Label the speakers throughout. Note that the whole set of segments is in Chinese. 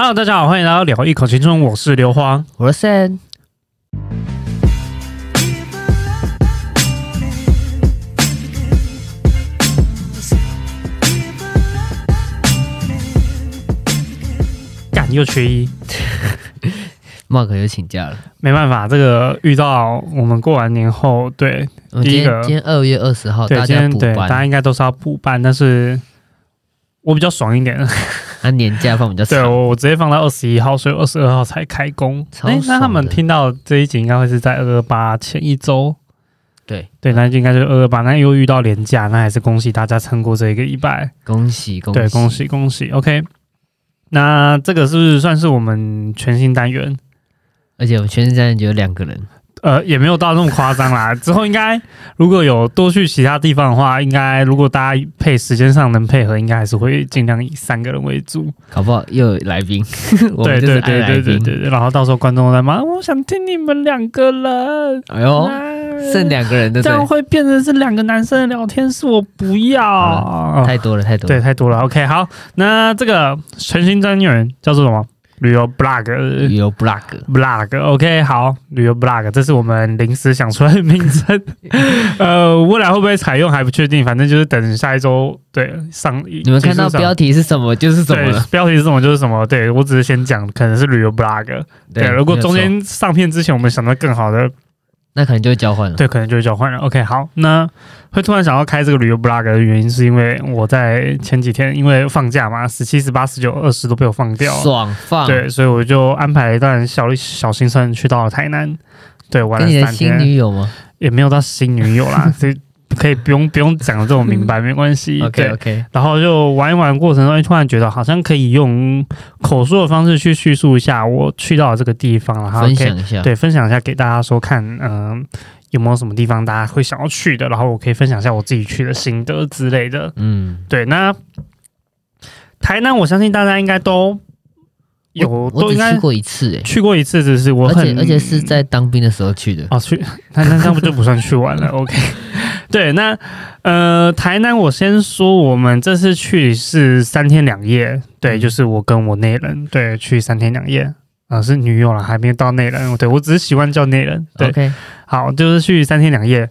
Speaker 1: Hello，大家好，欢迎来到聊一口青春，我是刘荒。
Speaker 2: 我是 Sam，
Speaker 1: 干又缺一
Speaker 2: ，Mark 又请假了。
Speaker 1: 没办法，这个遇到我们过完年后，对
Speaker 2: 我们
Speaker 1: 第一个
Speaker 2: 今天今天二月二十号，
Speaker 1: 对，
Speaker 2: 大家
Speaker 1: 对大家，应该都是要补班，但是我比较爽一点，
Speaker 2: 他年假放比较
Speaker 1: 对
Speaker 2: 长。
Speaker 1: 我我直接放到二十一号，所以二十二号才开工。
Speaker 2: 超
Speaker 1: 诶那他们听到这一集应该会是在二二八前一周，
Speaker 2: 对
Speaker 1: 对，那就应该就是二二八，那又遇到年假，那还是恭喜大家撑过这一个礼拜。
Speaker 2: 恭喜恭喜，
Speaker 1: 对，恭！喜恭喜，OK。那这个是不是算是我们全新单元？
Speaker 2: 而且我们全新单元只有两个人，
Speaker 1: 呃，也没有到那么夸张啦。之后应该如果有多去其他地方的话，应该如果大家配时间上能配合，应该还是会尽量以三个人为主。
Speaker 2: 搞不好又有来宾。
Speaker 1: 对对对。对对对对。然后到时候观众在骂，我想听你们两个人。
Speaker 2: 哎呦，
Speaker 1: 啊
Speaker 2: 剩两个人的
Speaker 1: 这样会变成是两个男生的聊天室，我不要。
Speaker 2: 太多了太多了对，
Speaker 1: 太多了。OK，好，那这个全新单元叫做什么？旅游 blog。
Speaker 2: 旅游
Speaker 1: blog，blog，OK，、好，旅游 blog，这是我们临时想出来的名称。呃，未来会不会采用还不确定，反正就是等下一周对上。
Speaker 2: 你们看到标
Speaker 1: 题
Speaker 2: 题是什么就是什么。
Speaker 1: 标题是什么就是什么。对我只是先讲，可能是旅游 blog。对，如果中间上片之前我们想到更好的，
Speaker 2: 那可能就会交换了。
Speaker 1: 对，可能就会交换了。OK，好，那会突然想要开这个旅游 blog 的原因，是因为我在前几天因为放假嘛，十七、十八、十九、二十都被我放掉了。
Speaker 2: 爽放。
Speaker 1: 对，所以我就安排了一段小小行程，去到了台南，对，玩
Speaker 2: 跟你的
Speaker 1: 了三天，
Speaker 2: 新女友吗
Speaker 1: 也没有到新女友啦，所以可以不用不用讲的这么明白，没关系。
Speaker 2: OK OK
Speaker 1: 然后就玩一玩过程中，哎突然觉得好像可以用口述的方式去叙述一下我去到这个地方，然后
Speaker 2: 分享一下。
Speaker 1: 对分享一下给大家说看，嗯、有没有什么地方大家会想要去的，然后我可以分享一下我自己去的心得之类的。
Speaker 2: 嗯，
Speaker 1: 对，那台南，我相信大家应该都有，
Speaker 2: 我
Speaker 1: 都应该
Speaker 2: 去过一次诶，
Speaker 1: 去过一次，只是我
Speaker 2: 而
Speaker 1: 很
Speaker 2: 且而且是在当兵的时候去的。
Speaker 1: 哦去，那那那不就不算去玩了？OK，对，那呃台南我先说，我们这次去是三天两夜，对，
Speaker 2: 嗯
Speaker 1: 就是我跟我内人对去三天两夜。啊、是女友了，还没到内人。对我只是喜欢叫内人。对
Speaker 2: OK，
Speaker 1: 好，就是去三天两夜。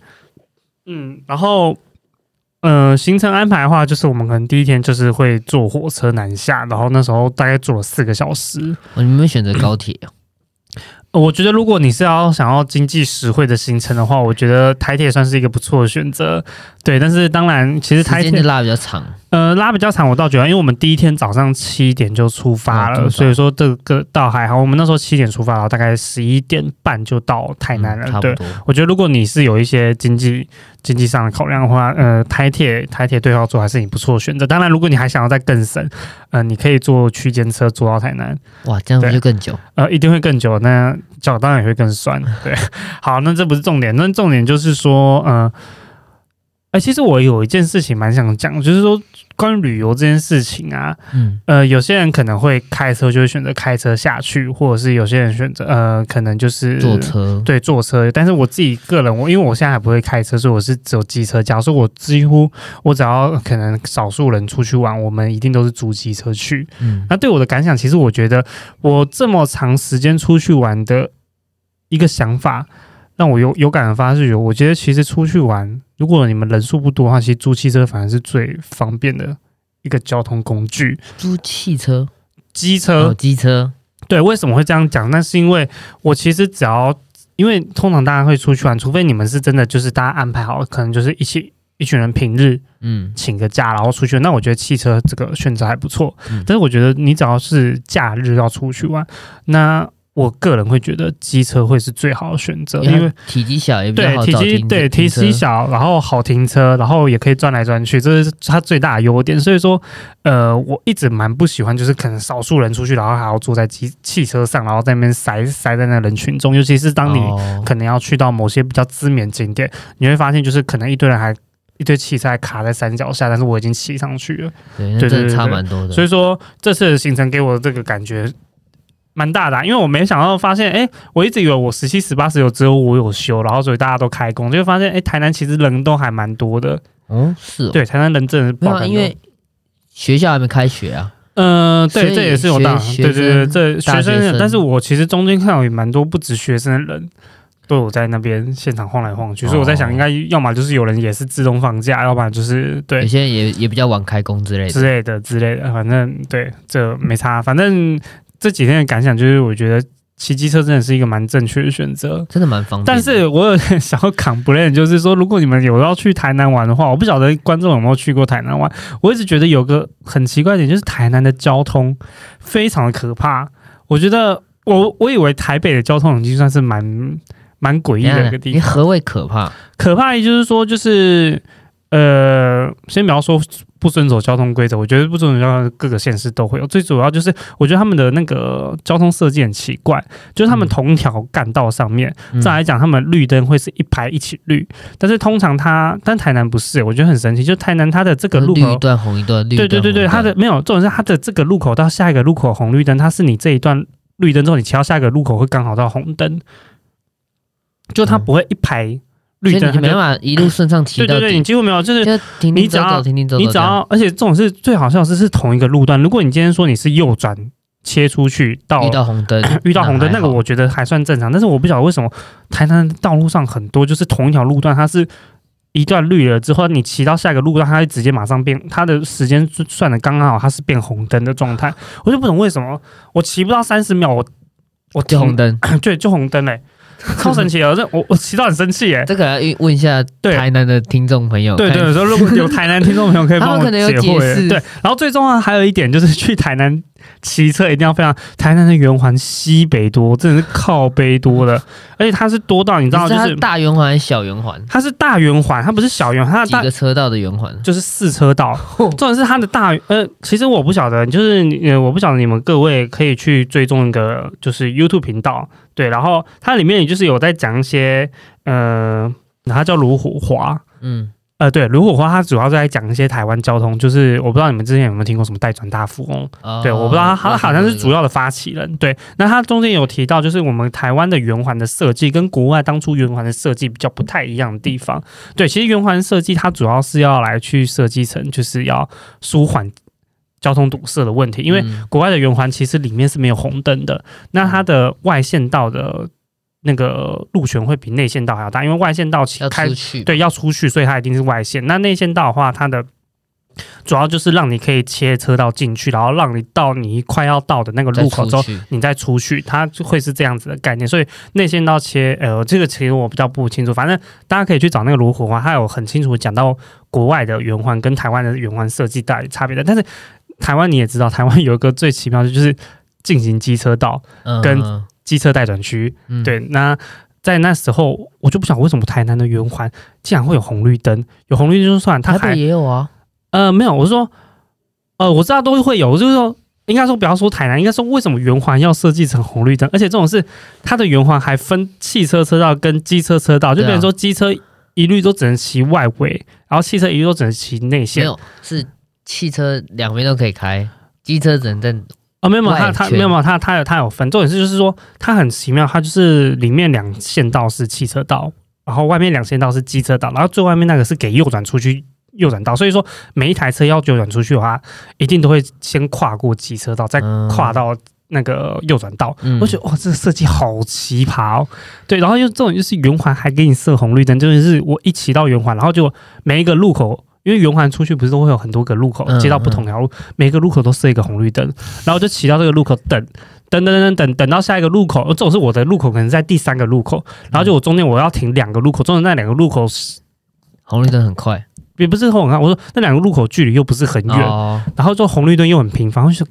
Speaker 1: 嗯，然后呃，行程安排的话，就是我们可能第一天就是会坐火车南下，然后那时候大概坐了四个小时。
Speaker 2: 哦，你们选择高铁哦？
Speaker 1: 呃我觉得如果你是要想要经济实惠的行程的话，我觉得台铁算是一个不错的选择。对，但是当然，其实台铁
Speaker 2: 拉比较长。
Speaker 1: 呃拉比较长，我倒觉得，因为我们第一天早上七点就出发了，所以说这个倒还好。我们那时候七点出发，然后大概十一点半就到台南了。对。我觉得如果你是有一些经济经济上的考量的话，呃，台铁台铁对号座还是你不错的选择。当然，如果你还想要再更省，呃，你可以坐区间车坐到台南，
Speaker 2: 哇，这样就更久？
Speaker 1: 呃，一定会更久，那脚当然也会更酸。对，好，那这不是重点，那重点就是说，呃，哎、其实我有一件事情蛮想讲，就是说关于旅游这件事情啊，
Speaker 2: 嗯，
Speaker 1: 呃，有些人可能会开车，就会选择开车下去，或者是有些人选择呃，可能就是
Speaker 2: 坐车。
Speaker 1: 对，坐车。但是我自己个人，我因为我现在还不会开车，所以我是只有机车驾，所以我几乎我只要可能少数人出去玩，我们一定都是租机车去。
Speaker 2: 嗯，
Speaker 1: 那对我的感想，其实我觉得我这么长时间出去玩的一个想法，让我有有感而发是有，我觉得其实出去玩，如果你们人数不多的话，其实租汽车反而是最方便的一个交通工具。
Speaker 2: 租汽车
Speaker 1: 机车
Speaker 2: 哦，机车。
Speaker 1: 对，为什么会这样讲？那是因为我其实只要，因为通常大家会出去玩，除非你们是真的就是大家安排好，可能就是一起一群人平日
Speaker 2: 嗯，
Speaker 1: 请个假，然后出去。那我觉得汽车这个选择还不错，
Speaker 2: 嗯
Speaker 1: 但是我觉得你只要是假日要出去玩，那我个人会觉得机车会是最好的选择，因为
Speaker 2: 它体积小也比较
Speaker 1: 对体积对体积小，然后好停车，然后也可以转来转去，这是它最大的优点。所以说，呃，我一直蛮不喜欢，就是可能少数人出去，然后还要坐在机汽车上，然后在那边塞塞在那人群中，尤其是当你
Speaker 2: 哦
Speaker 1: 可能要去到某些比较知名景点，你会发现就是可能一堆人还。一堆汽车还卡在山脚下，但是我已经骑上去了，
Speaker 2: 对，那
Speaker 1: 对对
Speaker 2: 差蛮多的。
Speaker 1: 所以说这次的行程给我的这个感觉蛮大的啊、因为我没想到发现，哎、我一直以为我十七、十八、十九只有我有休，然后所以大家都开工，就会发现，哎、台南其实人都还蛮多的。
Speaker 2: 嗯，是哦，
Speaker 1: 对，台南人真的是
Speaker 2: 没有啊，
Speaker 1: 爆干多
Speaker 2: 因为学校还没开学啊。
Speaker 1: 呃，对，这也是有大，
Speaker 2: 学
Speaker 1: 对对对，这学
Speaker 2: 生
Speaker 1: 但是我其实中间看到也蛮多不止学生的人都有在那边现场晃来晃去，所以我在想，
Speaker 2: 哦
Speaker 1: 应该要么就是有人也是自动放假，要不然就是
Speaker 2: 有
Speaker 1: 对
Speaker 2: 些人也也比较晚开工之类的。
Speaker 1: 之类的之类的，反正对这没差，反正这几天的感想就是，我觉得骑机车真的是一个蛮正确的选择。
Speaker 2: 真的蛮方便。
Speaker 1: 但是我有点想要 complain，就是说，如果你们有要去台南玩的话，我不晓得观众有没有去过台南玩。我一直觉得有个很奇怪的点，就是台南的交通非常的可怕。我觉得我我以为台北的交通已经算是蛮蛮诡异的一个地方。
Speaker 2: 你何谓可怕？
Speaker 1: 可怕的就是说，就是呃，先不要说不遵守交通规则，我觉得不遵守交通各个县市都会有。最主要就是，我觉得他们的那个交通设计很奇怪，就是他们
Speaker 2: 嗯
Speaker 1: 同一条干道上面。
Speaker 2: 嗯
Speaker 1: 再来讲，他们绿灯会是一排一起绿，但是通常它，但台南不是，我觉得很神奇，就台南它的这个路口
Speaker 2: 绿一，段红一段，绿
Speaker 1: 对对对对，它的没有，重点是它的这个路口到下一个路口红绿灯，它是你这一段绿灯之后，你骑到下一个路口会刚好到红灯，就它
Speaker 2: 嗯
Speaker 1: 不会一排
Speaker 2: 所
Speaker 1: 绿灯，
Speaker 2: 以你没办法一路顺畅骑到
Speaker 1: 对对对，你，几乎没有，就是
Speaker 2: 就停停走
Speaker 1: 你只要
Speaker 2: 走，停停走走
Speaker 1: 你只。要，而且这种是最好笑的是是同一个路段，如果你今天说你是右转切出去到
Speaker 2: 遇到红灯，
Speaker 1: 遇到红灯，那个我觉得还算正常。但是我不晓得为什么台南道路上很多就是同一条路段，它是一段绿了之后，你骑到下一个路段，它会直接马上变，它的时间算的刚刚好，它是变红灯的状态。我就不懂为什么我骑不到三十秒，我我停
Speaker 2: 就红，灯。
Speaker 1: 对，就红灯嘞、超神奇哦。这我我骑到很生气耶、
Speaker 2: 这个要问一下
Speaker 1: 对
Speaker 2: 台南的听众朋友，看
Speaker 1: 对对，说如果有台南听众朋友可以帮我。解
Speaker 2: 释
Speaker 1: 对，然后最重要还有一点就是去台南骑车一定要非常，台南的圆环西北多，真的是靠背多的，而且它是多到你知道就是是。
Speaker 2: 大圆环小圆环？
Speaker 1: 它是大圆环，它不是小圆环，它的大
Speaker 2: 几个车道的圆环？
Speaker 1: 就是四车道。重点是它的大呃，其实我不晓得，就是呃，我不晓得你们各位可以去追踪一个就是 YouTube 频道，对，然后它里面也就是有在讲一些呃，它叫卢虎华，
Speaker 2: 嗯，
Speaker 1: 呃，对，卢火花它主要是在讲一些台湾交通，就是我不知道你们之前有没有听过什么代转大富翁，
Speaker 2: 哦
Speaker 1: 对，我不知道他他好像是主
Speaker 2: 要
Speaker 1: 要的发起人，对，那他中间有提到，就是我们台湾的圆环的设计跟国外当初圆环的设计比较不太一样的地方，对，其实圆环设计它主要是要来去设计成就是要舒缓交通堵塞的问题，因为
Speaker 2: 嗯。
Speaker 1: 国外的圆环其实里面是没有红灯的，那它的外线道的那个路权会比内线道还要大，因为外线道起
Speaker 2: 要
Speaker 1: 开对，要出去，所以它一定是外线。那内线道的话，它的主要就是让你可以切车道进去，然后让你到你快要到的那个路口之后。你再出去，它就会是这样子的概念。所以内线道切，呃，这个其实我比较不清楚，反正大家可以去找那个卢火花，它有很清楚地讲到国外的圆环跟台湾的圆环设计到底差别的。但是台湾你也知道，台湾有一个最奇妙的就是进行机车道、
Speaker 2: 嗯
Speaker 1: 跟机车待转区，
Speaker 2: 嗯。
Speaker 1: 对，那在那时候，我就不晓得为什么台南的圆环竟然会有红绿灯，有红绿灯就算，它
Speaker 2: 台
Speaker 1: 还
Speaker 2: 北也有啊，
Speaker 1: 呃没有，我是说，呃，我知道都会有，我就是说，应该说不要说台南，应该说为什么圆环要设计成红绿灯，而且这种是它的圆环还分汽车车道跟机车车道，就
Speaker 2: 对啊。
Speaker 1: 变成说机车一律都只能骑外围，然后汽车一律都只能骑内线。
Speaker 2: 没
Speaker 1: 线。
Speaker 2: 有是汽车两边都可以开，机车只能在
Speaker 1: 哦，没有没有，它
Speaker 2: 外圈
Speaker 1: 它没有没有，它它有他有分，重点是就是说它很奇妙，它就是里面两线道是汽车道，然后外面两线道是机车道，然后最外面那个是给右转出去右转道，所以说每一台车要右转出去的话，一定都会先跨过机车道，再
Speaker 2: 嗯
Speaker 1: 跨到那个右转道。
Speaker 2: 嗯
Speaker 1: 我觉得哇，这个设计好奇葩哦！对，然后又这种就是圆环还给你设红绿灯，就是我一骑到圆环，然后就每一个路口，因为圆环出去不是都会有很多个路口
Speaker 2: 嗯
Speaker 1: 接到不同条路，每个路口都设一个红绿灯，然后就骑到这个路口等。等等等等等到下一个路口，这种是我的路口，可能在第三个路口，然后就我中间我要停两个路口，中间那两个路口是
Speaker 2: 红绿灯很快，
Speaker 1: 也不是很快，我说那两个路口距离又不是很远，
Speaker 2: 哦，
Speaker 1: 然后就红绿灯又很频繁，我就说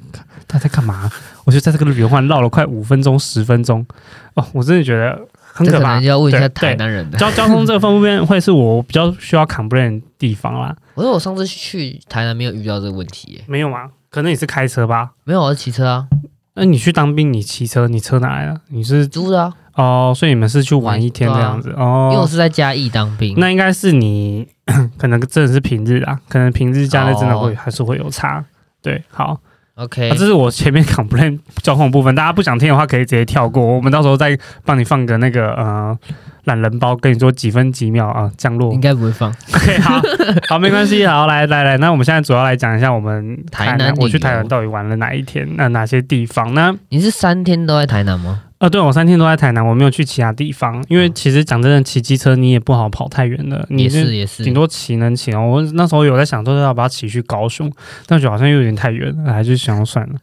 Speaker 1: 他在干嘛？我就在这个圆环绕了快五分钟、十分钟，哦，我真的觉得很可怕
Speaker 2: 可能就。要问一下台南人的。
Speaker 1: 交交通这个方面会是我比较需要 complain 的地方啦，
Speaker 2: 我说我上次去台南没有遇到这个问题耶，
Speaker 1: 没有吗？可能你是开车吧？
Speaker 2: 没有，我是骑车啊，
Speaker 1: 那你去当兵，你骑车，你车哪来的？你是
Speaker 2: 租的啊，
Speaker 1: 哦，所以你们是去玩一天这样子哦
Speaker 2: 因为我
Speaker 1: 哦。
Speaker 2: 是在嘉义当兵。
Speaker 1: 那应该是你 可能真的是平日啊，可能平日假日真的会、
Speaker 2: 哦
Speaker 1: 还是会有差。对，好，
Speaker 2: OK，、
Speaker 1: 这是我前面 complain 交通部分，大家不想听的话可以直接跳过，我们到时候再帮你放个那个呃懒人包，跟你说几分几秒啊降落
Speaker 2: 应。该不会放。
Speaker 1: OK，好，好，没关系，好，来来来，那我们现在主要来讲一下我们
Speaker 2: 台南
Speaker 1: 我去台南到底玩了哪一天，那哪些地方呢？
Speaker 2: 你是三天都在台南吗？
Speaker 1: 啊，对我三天都在台南，我没有去其他地方，因为其实讲真的，骑机车你也不好跑太远了，你
Speaker 2: 是也是
Speaker 1: 顶，多骑能骑哦。我那时候有在想，说要不要骑去高雄，但觉得好像又有点太远了，还是想要算了。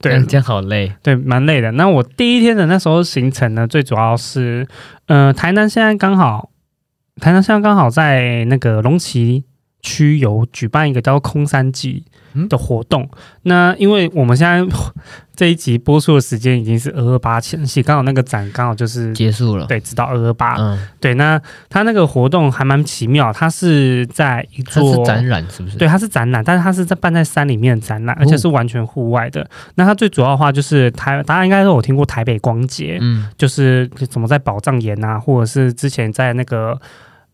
Speaker 1: 对
Speaker 2: 今天，好累。
Speaker 1: 对，蛮累的。那我第一天的那时候行程呢，最主要是，呃，台南现在刚好，台南现在刚好在那个龙崎区有举办一个叫空山祭的活动。那因为我们现在这一集播出的时间已经是二二八前夕，刚好那个展刚好就是
Speaker 2: 结束了。
Speaker 1: 对，直到二二八。
Speaker 2: 嗯，
Speaker 1: 对，那它那个活动还蛮奇妙，它是在一座
Speaker 2: 是展览是不是？
Speaker 1: 对，，它是展览，但是它是在办在山里面的展览，而且是完全户外的。那它最主要的话就是台，大家应该都有听过台北光节，
Speaker 2: 嗯，
Speaker 1: 就是怎么在宝藏岩啊，或者是之前在那个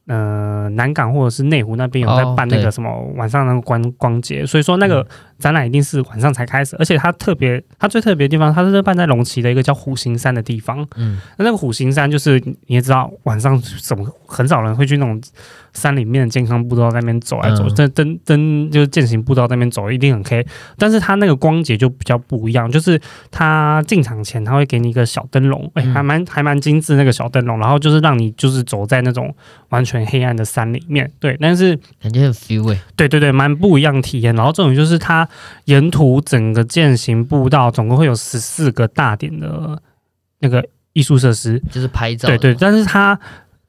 Speaker 1: 呃南港或者是内湖那边有在
Speaker 2: 哦
Speaker 1: 办那个什么晚上那个观光节，所以说那个展览一定是晚上才开始，而且它特别，它最特别的地方，它是办在龙崎的一个叫虎形山的地方。
Speaker 2: 嗯，
Speaker 1: 那那个虎形山就是你也知道，晚上怎么很少人会去那种山里面的健康步道那边走来走，
Speaker 2: 嗯
Speaker 1: 真真真就是健行步道那边走，一定很 K。但是它那个光节就比较不一样，就是它进场前他会给你一个小灯笼，哎、
Speaker 2: 嗯
Speaker 1: 还蛮还蛮精致那个小灯笼，然后就是让你就是走在那种完全黑暗的山里面，对，但是
Speaker 2: 感觉很 feel 哎。
Speaker 1: 对对对，蛮不一样的体验。然后这种就是它沿途整个践行步道总共会有十四个大点的那个艺术设施，
Speaker 2: 就是拍照。
Speaker 1: 对对，但是它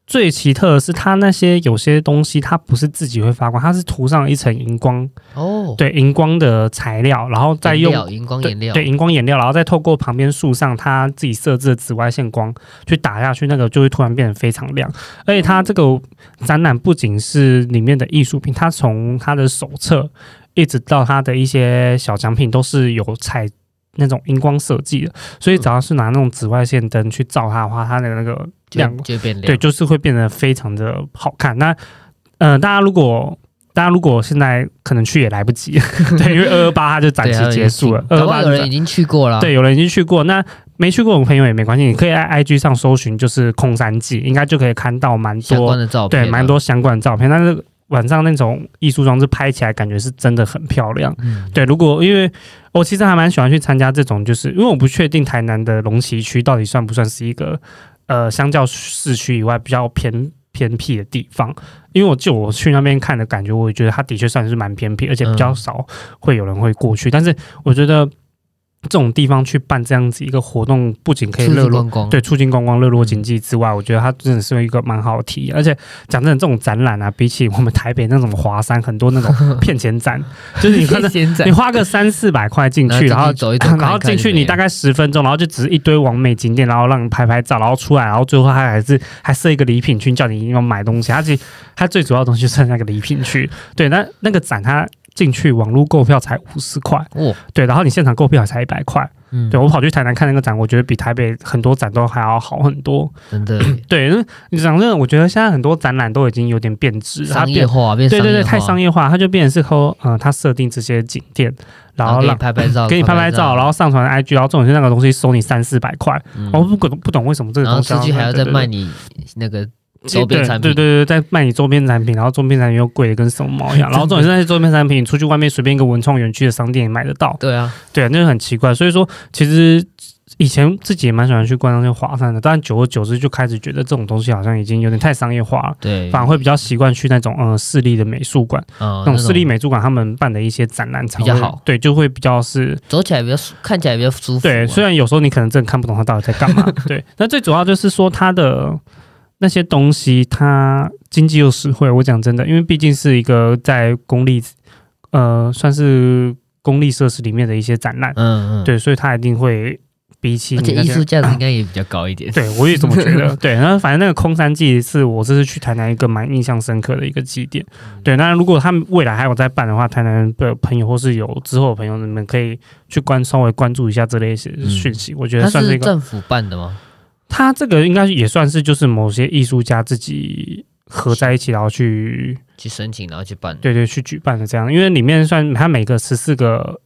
Speaker 1: 最奇特的是，它那些有些东西它不是自己会发光，它是涂上一层荧光，
Speaker 2: 哦，
Speaker 1: 对荧光的材料，然后再用
Speaker 2: 荧光颜料，
Speaker 1: 对荧光颜料，然后再透过旁边树上它自己设置的紫外线光去打下去，那个就会突然变得非常亮。而且它这个展览不仅是里面的艺术品，它从它的手册一直到它的一些小奖品都是有彩。那种荧光设计的，所以只要是拿那种紫外线灯去照它的话，它的那个亮
Speaker 2: 就变亮。
Speaker 1: 对，就是会变得非常的好看。那呃，大家如果大家如果现在可能去也来不及，对，因为二二八它就展
Speaker 2: 对，
Speaker 1: 期结束了，二二八
Speaker 2: 有人已经去过了。
Speaker 1: 对，有人已经去过，那没去过的朋友也没关系，你可以在 IG 上搜寻，就是空山记，应该就可以看到蛮
Speaker 2: 相关
Speaker 1: 多
Speaker 2: 的照片，
Speaker 1: 对蛮。多相关的照片。但是晚上那种艺术装置拍起来感觉是真的很漂亮。
Speaker 2: 嗯，
Speaker 1: 对，如果因为我其实还蛮喜欢去参加这种，就是因为我不确定台南的龙崎区到底算不算是一个呃，相较市区以外比较偏偏僻的地方。因为我就我去那边看的感觉，我也觉得它的确算是蛮偏僻，而且比较
Speaker 2: 嗯
Speaker 1: 少会有人会过去。但是我觉得这种地方去办这样子一个活动，不仅可以
Speaker 2: 促
Speaker 1: 热络
Speaker 2: 光。
Speaker 1: 对，促进观光、热络经济之外，我觉得它真的是一个蛮好的体验。而且讲真的，这种展览啊，比起我们台北那种华山很多那种 骗钱展，就是你你花个三四百块进去，然后
Speaker 2: 然后进去走一
Speaker 1: 然后进去你大概十分钟，然后就只是一堆完美景点，然后让你拍拍照，然后出来，然后最后他还是还设一个礼品区，叫你要买东西。它其实它最主要的东西就是那个礼品区。对，那那个展它进去网络购票才五十块，
Speaker 2: 哦，
Speaker 1: 对，然后你现场购票才一百块。
Speaker 2: 嗯，
Speaker 1: 对我跑去台南看那个展，我觉得比台北很多展都还要好很多。
Speaker 2: 真的。
Speaker 1: 对，因为你讲真的，我觉得现在很多展览都已经有点变质，它变
Speaker 2: 商业化变
Speaker 1: 对对对，太商业化，它就变成是说，嗯，它设定这些景点，然后让
Speaker 2: 拍拍照，
Speaker 1: 给你拍拍照，然后上传 IG，然后这种是那个东西收你三四百块，
Speaker 2: 嗯。
Speaker 1: 我不懂不懂为什么这个
Speaker 2: 然后
Speaker 1: 东西
Speaker 2: 出去还要再卖
Speaker 1: 你
Speaker 2: 你那个周边产品，
Speaker 1: 对对对，在卖你周边产品，然后周边产品又贵的跟什么毛一样，然后重点是那些周边产品，你出去外面随便一个文创园区的商店也买得到，
Speaker 2: 对啊，
Speaker 1: 对啊，那就很奇怪。所以说，其实以前自己也蛮喜欢去逛那些华山的，但久而久之就开始觉得这种东西好像已经有点太商业化了。
Speaker 2: 对，
Speaker 1: 反而会比较习惯去那种呃私立的美术馆，
Speaker 2: 嗯
Speaker 1: 那种私立美术馆他们办的一些展览才
Speaker 2: 比较好
Speaker 1: 对，就会比较是
Speaker 2: 走起来比较舒看起来比较舒服啊。
Speaker 1: 对。虽然有时候你可能真的看不懂他到底在干嘛，对。那最主要就是说他的那些东西，它经济又实惠。我讲真的，因为毕竟是一个在公立呃算是公立设施里面的一些展览，
Speaker 2: 嗯嗯，，
Speaker 1: 对，所以它一定会比起
Speaker 2: 而且艺术价值应该也比较高一点。
Speaker 1: 对，我也这么觉得。对，然后反正那个空山祭是我这次去台南一个蛮印象深刻的一个祭典。
Speaker 2: 嗯
Speaker 1: 对，那如果他们未来还有在办的话，台南的朋友或是有之后的朋友，你们可以去关稍微关注一下这类型的讯息。我觉得算是一个，
Speaker 2: 是政府办的吗？
Speaker 1: 他这个应该也算是就是某些艺术家自己合在一起，然后去
Speaker 2: 去申请然后去办。
Speaker 1: 对对去举办的这样，因为里面算它每个十四个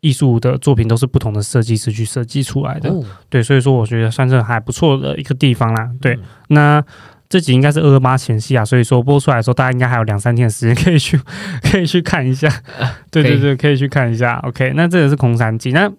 Speaker 1: 艺术的作品都是不同的设计师去设计出来的。
Speaker 2: 哦，
Speaker 1: 对，所以说我觉得算是还不错的一个地方啦。对，
Speaker 2: 嗯
Speaker 1: 那这集应该是二二八前夕啊，所以说播出来的时候，大家应该还有两三天的时间可以去 可以去看一下。对对对，可以去看一下。OK，那这个是空山记。那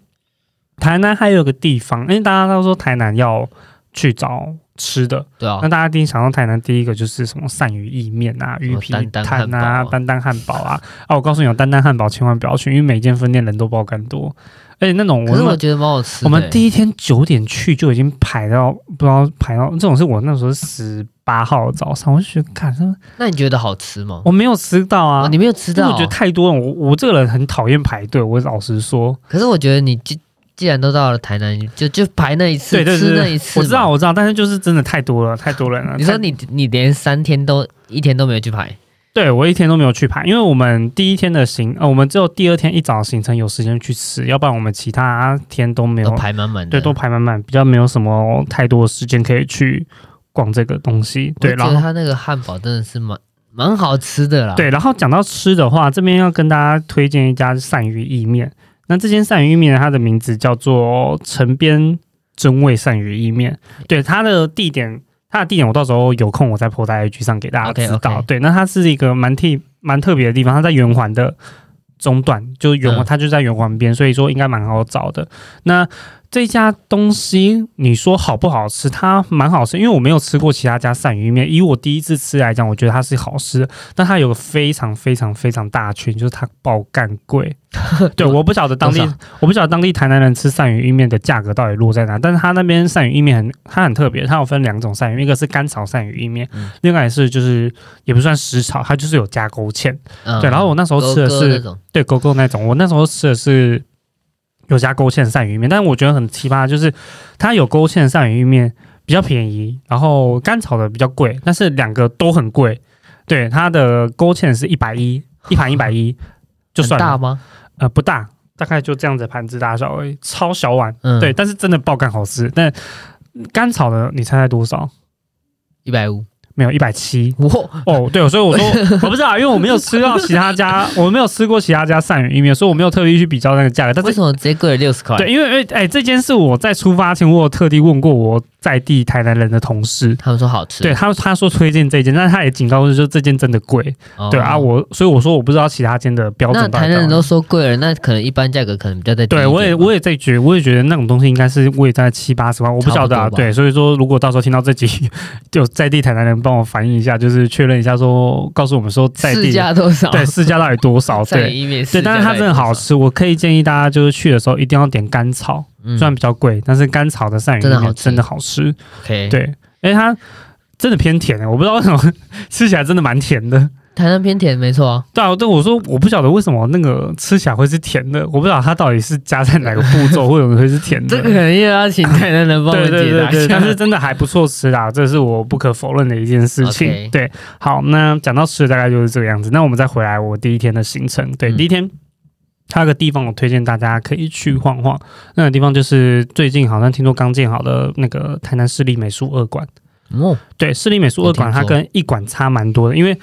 Speaker 1: 台南还有个地方，因为大家都说台南要去找吃的，
Speaker 2: 对啊。
Speaker 1: 那，大家第一想到台南第一个就是什么鳝鱼意面啊、鱼皮
Speaker 2: 丹丹
Speaker 1: 摊啊、丹丹汉堡啊。啊，我告诉你，有丹丹汉堡千万不要去，因为每间分店人都爆干多，而且那种我们
Speaker 2: 可是我觉得蛮好吃。
Speaker 1: 我们第一天九点去就已经排到不知道排到这种是我那时候十八号早上，我就觉得看，
Speaker 2: 那你觉得好吃吗？
Speaker 1: 我没有吃到啊，
Speaker 2: 哦，你没有吃到？
Speaker 1: 我觉得太多了，我我这个人很讨厌排队，我老实说，
Speaker 2: 可是我觉得你既既然都到了台南，就就排那一次，
Speaker 1: 对对对对
Speaker 2: 吃那一次。
Speaker 1: 我知道我知道，但是就是真的太多了，太多人了。
Speaker 2: 你说你你连三天都一天都没有去排，
Speaker 1: 对我一天都没有去排，因为我们第一天的行，呃，我们只有第二天一早行程有时间去吃，要不然我们其他天都没
Speaker 2: 都
Speaker 1: 有，
Speaker 2: 排满满的。
Speaker 1: 对，都排满满，比较没有什么太多的时间可以去逛这个东西。对，
Speaker 2: 我觉
Speaker 1: 然后
Speaker 2: 得他那个汉堡真的是蛮蛮好吃的啦。
Speaker 1: 对，然后讲到吃的话，这边要跟大家推荐一家鳝鱼意面。那这间鳝鱼意面，它的名字叫做城边真味鳝鱼意面。对，它的地点，它的地点我到时候有空我再 po 在 IG 上给大家知道。对，那它是一个蛮特蛮特别的地方，它在圆环的中段，就圆环，
Speaker 2: 嗯
Speaker 1: 它就在圆环边，所以说应该蛮好找的。那这家东西你说好不好吃？它蛮好吃，因为我没有吃过其他家鳝鱼面。以我第一次吃来讲，我觉得它是好吃的，但它有个非常非常非常大的缺点，就是它爆干贵。对，我不晓得当地，我不晓得当地台南人吃鳝鱼意面的价格到底落在哪，但是它那边鳝鱼意面很，它很特别，它有分两种鳝鱼，一个是干炒鳝鱼意面，
Speaker 2: 嗯
Speaker 1: 另外也是就是也不算湿炒，它就是有加勾芡。
Speaker 2: 嗯
Speaker 1: 对，然后我那时候吃的是对勾勾那种，我那时候吃的是有加勾芡鳝鱼面，但是我觉得很奇葩，就是它有勾芡鳝鱼面比较便宜，然后干炒的比较贵，但是两个都很贵。对，它的勾芡是一百一，一盘一百一，就算了，
Speaker 2: 大吗？
Speaker 1: 呃，不大，大概就这样子盘子大小而已，超小碗。
Speaker 2: 嗯，
Speaker 1: 对，，但是真的爆干好吃。但干炒的你猜猜多少？
Speaker 2: 一百五。
Speaker 1: 没有一百七。
Speaker 2: 哇，
Speaker 1: 哦，对，所以我说 我不知道，因为我没有吃到其他家，我没有吃过其他家鳝鱼意面，所以我没有特地去比较那个价格。但是
Speaker 2: 为什么直接贵了六十块？
Speaker 1: 对，因为哎、这件事我在出发前我有特地问过我在地台南人的同事，
Speaker 2: 他们说好吃。
Speaker 1: 对他他说推荐这间，但是他也警告我说这间真的贵。
Speaker 2: 哦
Speaker 1: 对啊，我所以我说我不知道其他间的标准到底到哪
Speaker 2: 台南人都说贵了，那可能一般价格可能比较在
Speaker 1: 对，我也我也在觉，我也觉得那种东西应该是位在七八十万，我不晓得啊。对，所以说如果到时候听到这集，就在地台南人帮我反映一下，就是确认一下说，告诉我们说在地
Speaker 2: 市
Speaker 1: 地
Speaker 2: 价多少？
Speaker 1: 对市价到底多少？对 对，但是它真的好，吃，我可以建议大家就是去的时候一定要点干炒，
Speaker 2: 嗯
Speaker 1: 虽然比较贵，但是干炒的鳝鱼
Speaker 2: 真的好吃
Speaker 1: 真的好吃。
Speaker 2: OK，，
Speaker 1: 对，因为它真的偏甜的，我不知道为什么 吃起来真的蛮甜的。
Speaker 2: 台南偏甜没错啊，
Speaker 1: 对啊，对我说我不晓得为什么那个吃起来会是甜的，我不知道它到底是加在哪个步骤，或者会是甜的。
Speaker 2: 这个可能又要请台南人帮我
Speaker 1: 对
Speaker 2: 们
Speaker 1: 对对对，
Speaker 2: 解答一下。
Speaker 1: 但是真的还不错吃啦，这是我不可否认的一件事情。对，好，那讲到吃的大概就是这个样子。那我们再回来我第一天的行程。对，
Speaker 2: 嗯
Speaker 1: 第一天它有个地方我推荐大家可以去晃晃，那个地方就是最近好像听说刚建好的那个台南市立美术二馆。
Speaker 2: 哦，
Speaker 1: 对，市立美术二馆它跟一馆差蛮多的，因为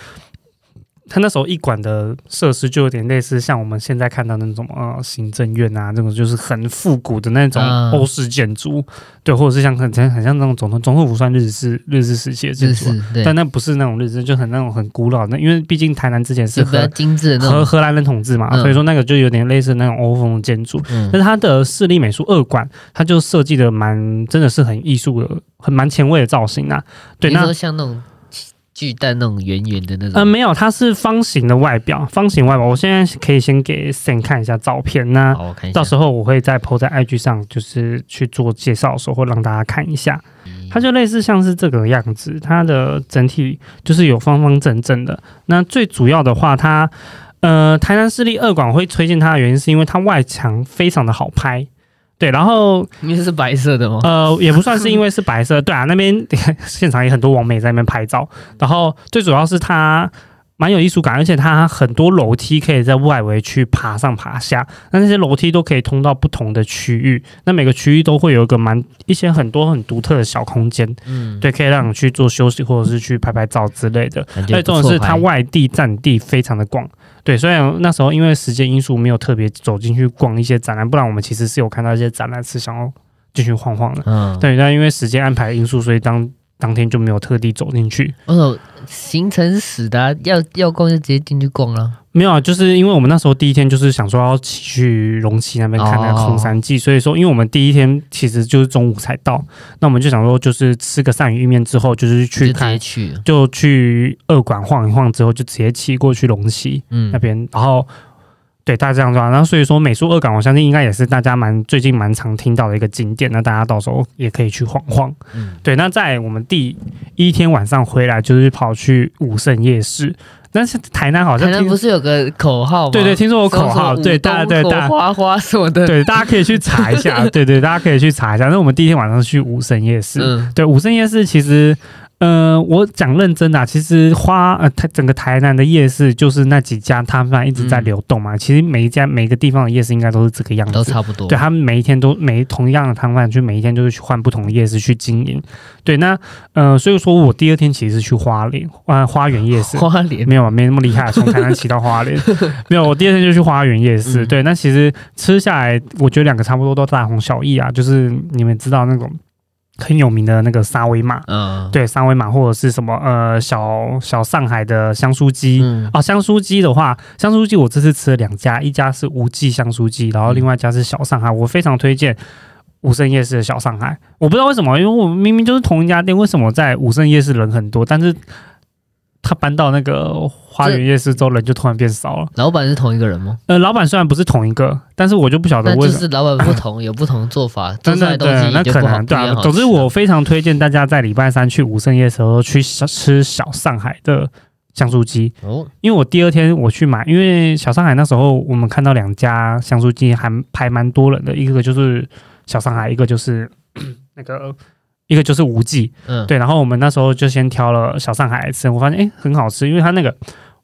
Speaker 1: 它那时候一馆的设施就有点类似像我们现在看到那种呃行政院啊，这种就是很复古的那种
Speaker 2: 嗯
Speaker 1: 欧式建筑，对，或者是像很很很像那种总统总统府算日式日式时期的建筑但那不是那种日式，就很那种很古老的，因为毕竟台南之前是
Speaker 2: 就比较
Speaker 1: 荷
Speaker 2: 精致。
Speaker 1: 荷荷兰人统治嘛，
Speaker 2: 嗯
Speaker 1: 所以说那个就有点类似那种欧风的建筑。
Speaker 2: 嗯
Speaker 1: 但是它的市立美术二馆，它就设计的蛮，真的是很艺术的，很蛮前卫的造型啊。对，那
Speaker 2: 像那种巨蛋那种圆圆的那种
Speaker 1: 呃
Speaker 2: 种，
Speaker 1: 没有，它是方形的外表，方形外表。我现在可以先给 Sam 看一下照片，那
Speaker 2: 好，我看一下。
Speaker 1: 到时候我会再 PO 在 IG 上，就是去做介绍的时候会让大家看一下。
Speaker 2: 嗯
Speaker 1: 它就类似像是这个样子，它的整体就是有方方正正的。那最主要的话，它呃台南市立二馆会推荐它的原因，是因为它外墙非常的好拍。对，然后
Speaker 2: 因为是白色的吗？
Speaker 1: 呃，也不算是因为是白色，对啊，那边 现场也很多网美在那边拍照，然后最主要是它蛮有艺术感，而且它很多楼梯可以在外围去爬上爬下，那那些楼梯都可以通到不同的区域，那每个区域都会有一个蛮一些很多很独特的小空间，
Speaker 2: 嗯，
Speaker 1: 对，可以让你去做休息或者是去拍拍照之类的。而且重点是它外地占地非常的广，对，虽然那时候因为时间因素没有特别走进去逛一些展览，不然我们其实是有看到一些展览是想要进去晃晃的，
Speaker 2: 嗯，
Speaker 1: 对，但因为时间安排因素，所以当当天就没有特地走进去。
Speaker 2: 哦，行程是死的啊、要要逛就直接进去逛了。
Speaker 1: 没有啊，就是因为我们那时候第一天就是想说要起去龙溪那边看那个红山记，所以说因为我们第一天其实就是中午才到，那我们就想说就是吃个鳝鱼意面之后，就是去看，
Speaker 2: 去，
Speaker 1: 就去二馆晃一晃之后，就直接骑过去龙溪
Speaker 2: 嗯
Speaker 1: 那，边，然后。对，大家这样说，然后所以说美术二港，我相信应该也是大家蛮最近蛮常听到的一个景点，那大家到时候也可以去晃晃。
Speaker 2: 嗯，
Speaker 1: 对，那在我们第一天晚上回来，就是跑去武圣夜市，但是台南好像
Speaker 2: 台南不是有个口号吗？
Speaker 1: 对对，听说有口号，对，大家对大
Speaker 2: 花花什么的，
Speaker 1: 对，大家可以去查一下，对对，大家可以去查一下。那我们第一天晚上去武圣夜市，
Speaker 2: 嗯，
Speaker 1: 对，武圣夜市其实。呃，我讲认真的、啊，其实花呃台整个台南的夜市就是那几家摊贩一直在流动嘛。其实每一家每个地方的夜市应该都是这个样子，
Speaker 2: 都差不多。
Speaker 1: 对他们每一天都每同样的摊贩，就每一天就是去换不同的夜市去经营。对，那呃，所以说我第二天其实是去花莲呃花园夜市，
Speaker 2: 花莲
Speaker 1: 没有没那么厉害，从台南骑到花莲，没有。我第二天就去花园夜市，
Speaker 2: 嗯
Speaker 1: 对。那其实吃下来，我觉得两个差不多都大同小异啊，就是你们知道那种很有名的那个沙威玛，
Speaker 2: 嗯，
Speaker 1: 对，沙威玛或者是什么呃小小上海的香酥鸡。
Speaker 2: 嗯，
Speaker 1: 啊，香酥鸡的话，香酥鸡我这次吃了两家，一家是无记香酥鸡，然后另外一家是小上海，我非常推荐武圣夜市的小上海。我不知道为什么，因为我们明明就是同一家店，为什么在武圣夜市人很多，但是他搬到那个花园夜市之后，人就突然变少了。
Speaker 2: 老板是同一个人吗？
Speaker 1: 呃，老板虽然不是同一个，但是我就不晓得
Speaker 2: 那
Speaker 1: 为什么。
Speaker 2: 就是老板不同，有不同做法，做
Speaker 1: 真的对，那可能对啊总之，我非常推荐大家在礼拜三去武圣夜的时候去小吃小上海的香酥鸡。
Speaker 2: 哦，
Speaker 1: 因为我第二天我去买，因为小上海那时候我们看到两家香酥鸡还排蛮多人的，一个就是小上海，一个就是 那个一个就是无忌，
Speaker 2: 嗯，
Speaker 1: 对。然后我们那时候就先挑了小上海来吃，我发现诶很好吃，因为它那个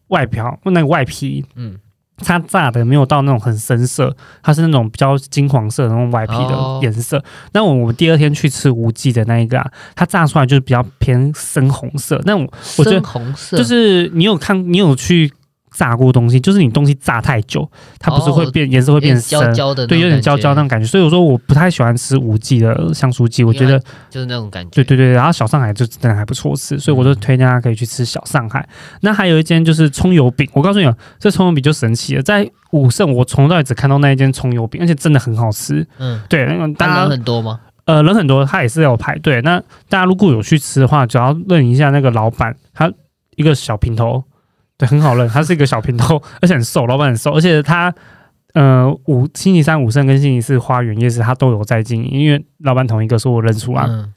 Speaker 1: 外表那个外皮，
Speaker 2: 嗯，
Speaker 1: 它炸的没有到那种很深色，它是那种比较金黄色的那种外皮的
Speaker 2: 哦。
Speaker 1: 颜色。那我们第二天去吃无忌的那一个啊，它炸出来就是比较偏深红色，那种我觉得
Speaker 2: 深红色。
Speaker 1: 就是你有看，你有去炸过东西，就是你东西炸太久，它不是会变颜色会变深，
Speaker 2: 焦焦的，
Speaker 1: 对，有点焦焦那种感觉。所以我说我不太喜欢吃无记的香酥鸡，我觉得
Speaker 2: 就是那种感觉。
Speaker 1: 对对对。然后小上海就真的还不错吃，所以我就推荐大家可以去吃小上海。那还有一间就是葱油饼，我告诉你哦，这葱油饼就神奇了，在武圣我从头到只看到那一间葱油饼，而且真的很好吃。
Speaker 2: 嗯，
Speaker 1: 对，那个大家
Speaker 2: 很多吗？
Speaker 1: 呃人很多，他也是有排队。那大家如果有去吃的话，只要认一下那个老板，他一个小平头，对，很好认，他是一个小平头，而且很瘦，老板很瘦，而且他呃五星期三武圣跟星期四花园夜市他都有在经营，因为老板同一个，说我认出来。
Speaker 2: 嗯，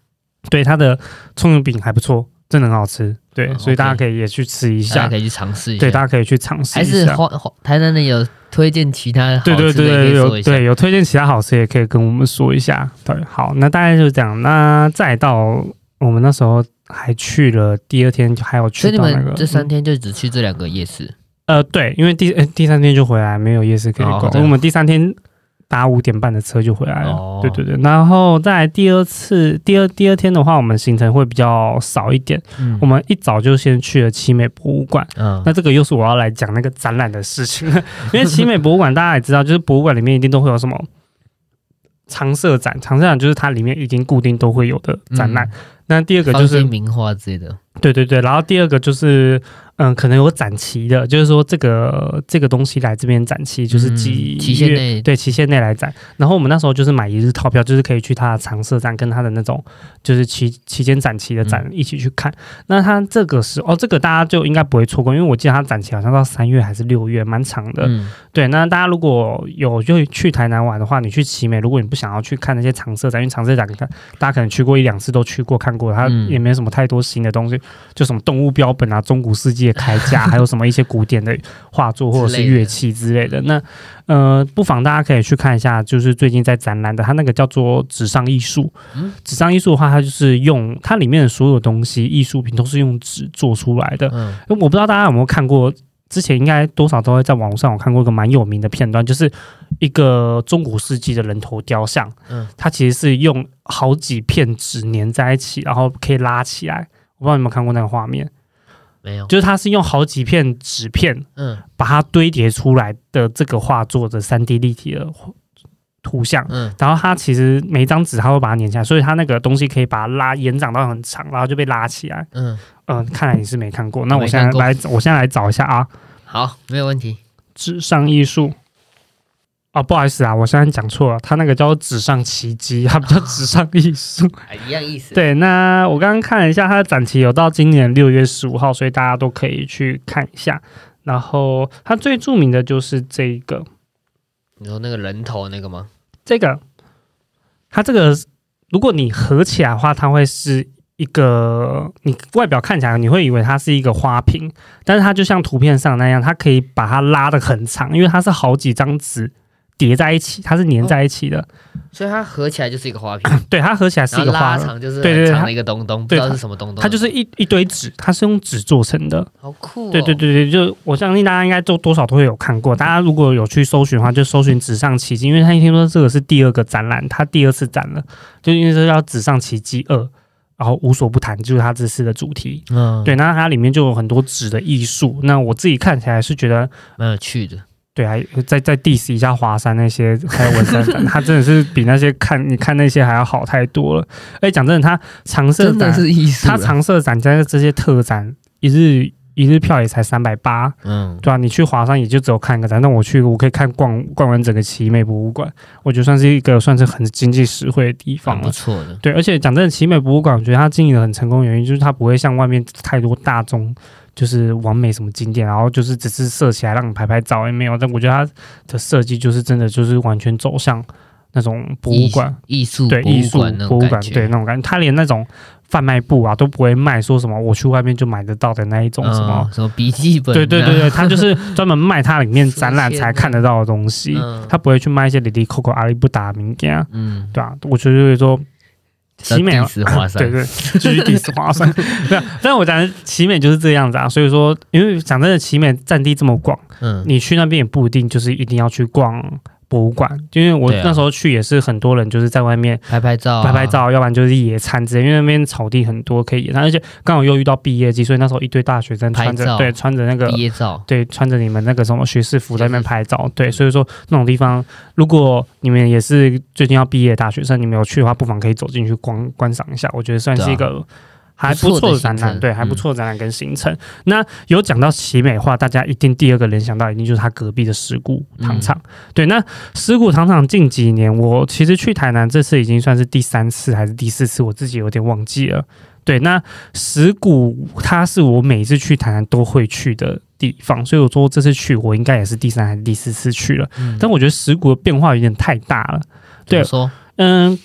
Speaker 1: 对，他的葱油饼还不错，真的很好吃。对，
Speaker 2: 嗯
Speaker 1: 所以大家可以也去吃一下
Speaker 2: 大家可。以去尝试一下。
Speaker 1: 对，大家可以去尝试
Speaker 2: 还是
Speaker 1: 一下。
Speaker 2: 花花台南的有推荐其他好
Speaker 1: 对对
Speaker 2: 吃的
Speaker 1: 对对，
Speaker 2: 也可以说一下
Speaker 1: 有对有推荐其他好吃也可以跟我们说一下。对，好，那大概就是这样。那再到我们那时候还去了，第二天就还有去到那个
Speaker 2: 们这三天就只去这两个夜市，
Speaker 1: 呃，对，因为第呃第三天就回来，没有夜市可以逛。
Speaker 2: 哦
Speaker 1: 我们第三天搭五点半的车就回来了。
Speaker 2: 哦
Speaker 1: 对对对，然后在第二次第二第二天的话，我们行程会比较少一点。
Speaker 2: 嗯
Speaker 1: 我们一早就先去了奇美博物馆。
Speaker 2: 嗯
Speaker 1: 那这个又是我要来讲那个展览的事情，因为奇美博物馆大家也知道，就是博物馆里面一定都会有什么常设展，常设展就是它里面已经固定都会有的展览。那第二个就是
Speaker 2: 名画之类的，
Speaker 1: 对对对，然后第二个就是，嗯，可能有展期的，就是说这个这个东西来这边展期，就是
Speaker 2: 嗯
Speaker 1: 几
Speaker 2: 期限
Speaker 1: 月
Speaker 2: 内
Speaker 1: 对期限内来展。然后我们那时候就是买一日套票，就是可以去它的常设展跟它的那种就是期期间展期的
Speaker 2: 嗯
Speaker 1: 展一起去看。那它这个是哦，这个大家就应该不会错过，因为我记得它展期好像到三月还是六月，蛮长的。
Speaker 2: 嗯，
Speaker 1: 对，那大家如果有就去台南玩的话，你去奇美，如果你不想要去看那些常设展，因为常设展看大家可能去过一两次都去过看过，它
Speaker 2: 嗯
Speaker 1: 也没什么太多新的东西。就什么动物标本啊、中古世纪的铠甲，还有什么一些古典的画作或者是乐器之类的。那呃，不妨大家可以去看一下，就是最近在展览的，它那个叫做纸上艺术。
Speaker 2: 嗯
Speaker 1: 纸上艺术的话，它就是用它里面的所有东西，艺术品都是用纸做出来的。
Speaker 2: 嗯
Speaker 1: 我不知道大家有没有看过，之前应该多少都会在网络上有看过一个蛮有名的片段，就是一个中古世纪的人头雕像，
Speaker 2: 嗯，
Speaker 1: 它其实是用好几片纸粘在一起，然后可以拉起来。我不知道你有没有看过那个画面，
Speaker 2: 没有，
Speaker 1: 就是它是用好几片纸片
Speaker 2: 嗯
Speaker 1: 把它堆叠出来的这个画作的三 D 立体的图像。
Speaker 2: 嗯
Speaker 1: 然后它其实每一张纸它会把它粘起来，所以它那个东西可以把它拉延长到很长，然后就被拉起来。
Speaker 2: 嗯，
Speaker 1: 嗯、看来你是没看过，那我现在来，我现在来找一下啊。
Speaker 2: 好，没有问题。
Speaker 1: 纸上艺术。哦，不好意思啊，我现在讲错了，它那个叫纸上奇迹，它不叫纸上艺术。
Speaker 2: 哎，一样意思。，
Speaker 1: 对，那我刚刚看了一下，它的展期有到今年六月十五号，所以大家都可以去看一下。然后它最著名的就是这个，
Speaker 2: 你说那个人头那个吗？
Speaker 1: 这个，它这个如果你合起来的话，它会是一个，你外表看起来你会以为它是一个花瓶，但是它就像图片上那样，它可以把它拉的很长，因为它是好几张纸叠在一起，它是粘在一起的。
Speaker 2: 所以它合起来就是一个花瓶，
Speaker 1: 对，它合起来是
Speaker 2: 然后拉
Speaker 1: 一个花瓶，
Speaker 2: 长就是
Speaker 1: 对对对它
Speaker 2: 很长的一个东东，不
Speaker 1: 对
Speaker 2: 知道是什么东东。
Speaker 1: 它就是一一堆纸，它是用纸做成的。
Speaker 2: 好酷哦。
Speaker 1: 对对对对，就我相信大家应该都多少都会有看过。大家如果有去搜寻的话，就搜寻“纸上奇迹”，因为他听说这个是第二个展览，他第二次展了，就因为这叫“纸上奇迹二”，然后无所不谈，就是他这次的主题。
Speaker 2: 嗯，
Speaker 1: 对，那它里面就有很多纸的艺术。那我自己看起来是觉得，
Speaker 2: 蛮有趣的。
Speaker 1: 对，啊再再 diss 一下华山那些还有文山展，它真的是比那些看你看那些还要好太多了。哎，讲真的，它长设展，
Speaker 2: 是艺术啊。
Speaker 1: 它常设展加这些特展，一日一日票也才三百八。
Speaker 2: 嗯，
Speaker 1: 对啊，你去华山也就只有看一个展，但我去我可以看逛逛完整个奇美博物馆，我觉得算是一个算是很经济实惠的地方
Speaker 2: 了不。错的。
Speaker 1: 对，而且讲真的，奇美博物馆，我觉得它经营的很成功，原因就是它不会像外面太多大众，就是完美什么景点，然后就是只是设起来让你拍拍照也没有。但我觉得它的设计就是真的就是完全走向那种博物馆，
Speaker 2: 艺术
Speaker 1: 对艺术
Speaker 2: 博物馆
Speaker 1: 对那种感觉，它连那种贩卖部啊都不会卖，说什么我去外面就买得到的那一种什么。
Speaker 2: 嗯什么笔记本啊，
Speaker 1: 对对对对，他就是专门卖它里面展览才看得到的东西，
Speaker 2: 嗯。
Speaker 1: 他不会去卖一些里里扣扣阿里不达的名件啊，
Speaker 2: 嗯，
Speaker 1: 对啊，我觉得就是说奇美
Speaker 2: 要 diss 华山。
Speaker 1: 对 对，继续 diss 华山，对啊，但是我讲的奇美就是这样子啊，所以说，因为讲真的，奇美占地这么广，
Speaker 2: 嗯，
Speaker 1: 你去那边也不一定就是一定要去逛博物馆，因为我那时候去也是很多人就是在外面
Speaker 2: 拍拍照啊，
Speaker 1: 拍拍照，要不然就是野餐之类，因为那边草地很多可以野餐，而且刚好又遇到毕业季，所以那时候一堆大学生穿着对穿着那个
Speaker 2: 毕业照，
Speaker 1: 对，穿着你们那个什么学士服在那边拍照，对，所以说那种地方，如果你们也是最近要毕业的大学生，你们有去的话，不妨可以走进去观观赏一下，我觉得算是一个还不错的展览，对，还不
Speaker 2: 嗯
Speaker 1: 错的展览跟行程。那有讲到奇美的话，大家一定第二个联想到一定就是它隔壁的石鼓糖厂，对，那石鼓糖厂近几年，我其实去台南这次已经算是第三次还是第四次，我自己有点忘记了。对，那石鼓它是我每次去台南都会去的地方，所以我说这次去我应该也是第三还是第四次去了。
Speaker 2: 嗯，
Speaker 1: 但我觉得石鼓的变化有点太大了。对
Speaker 2: 说，
Speaker 1: 嗯，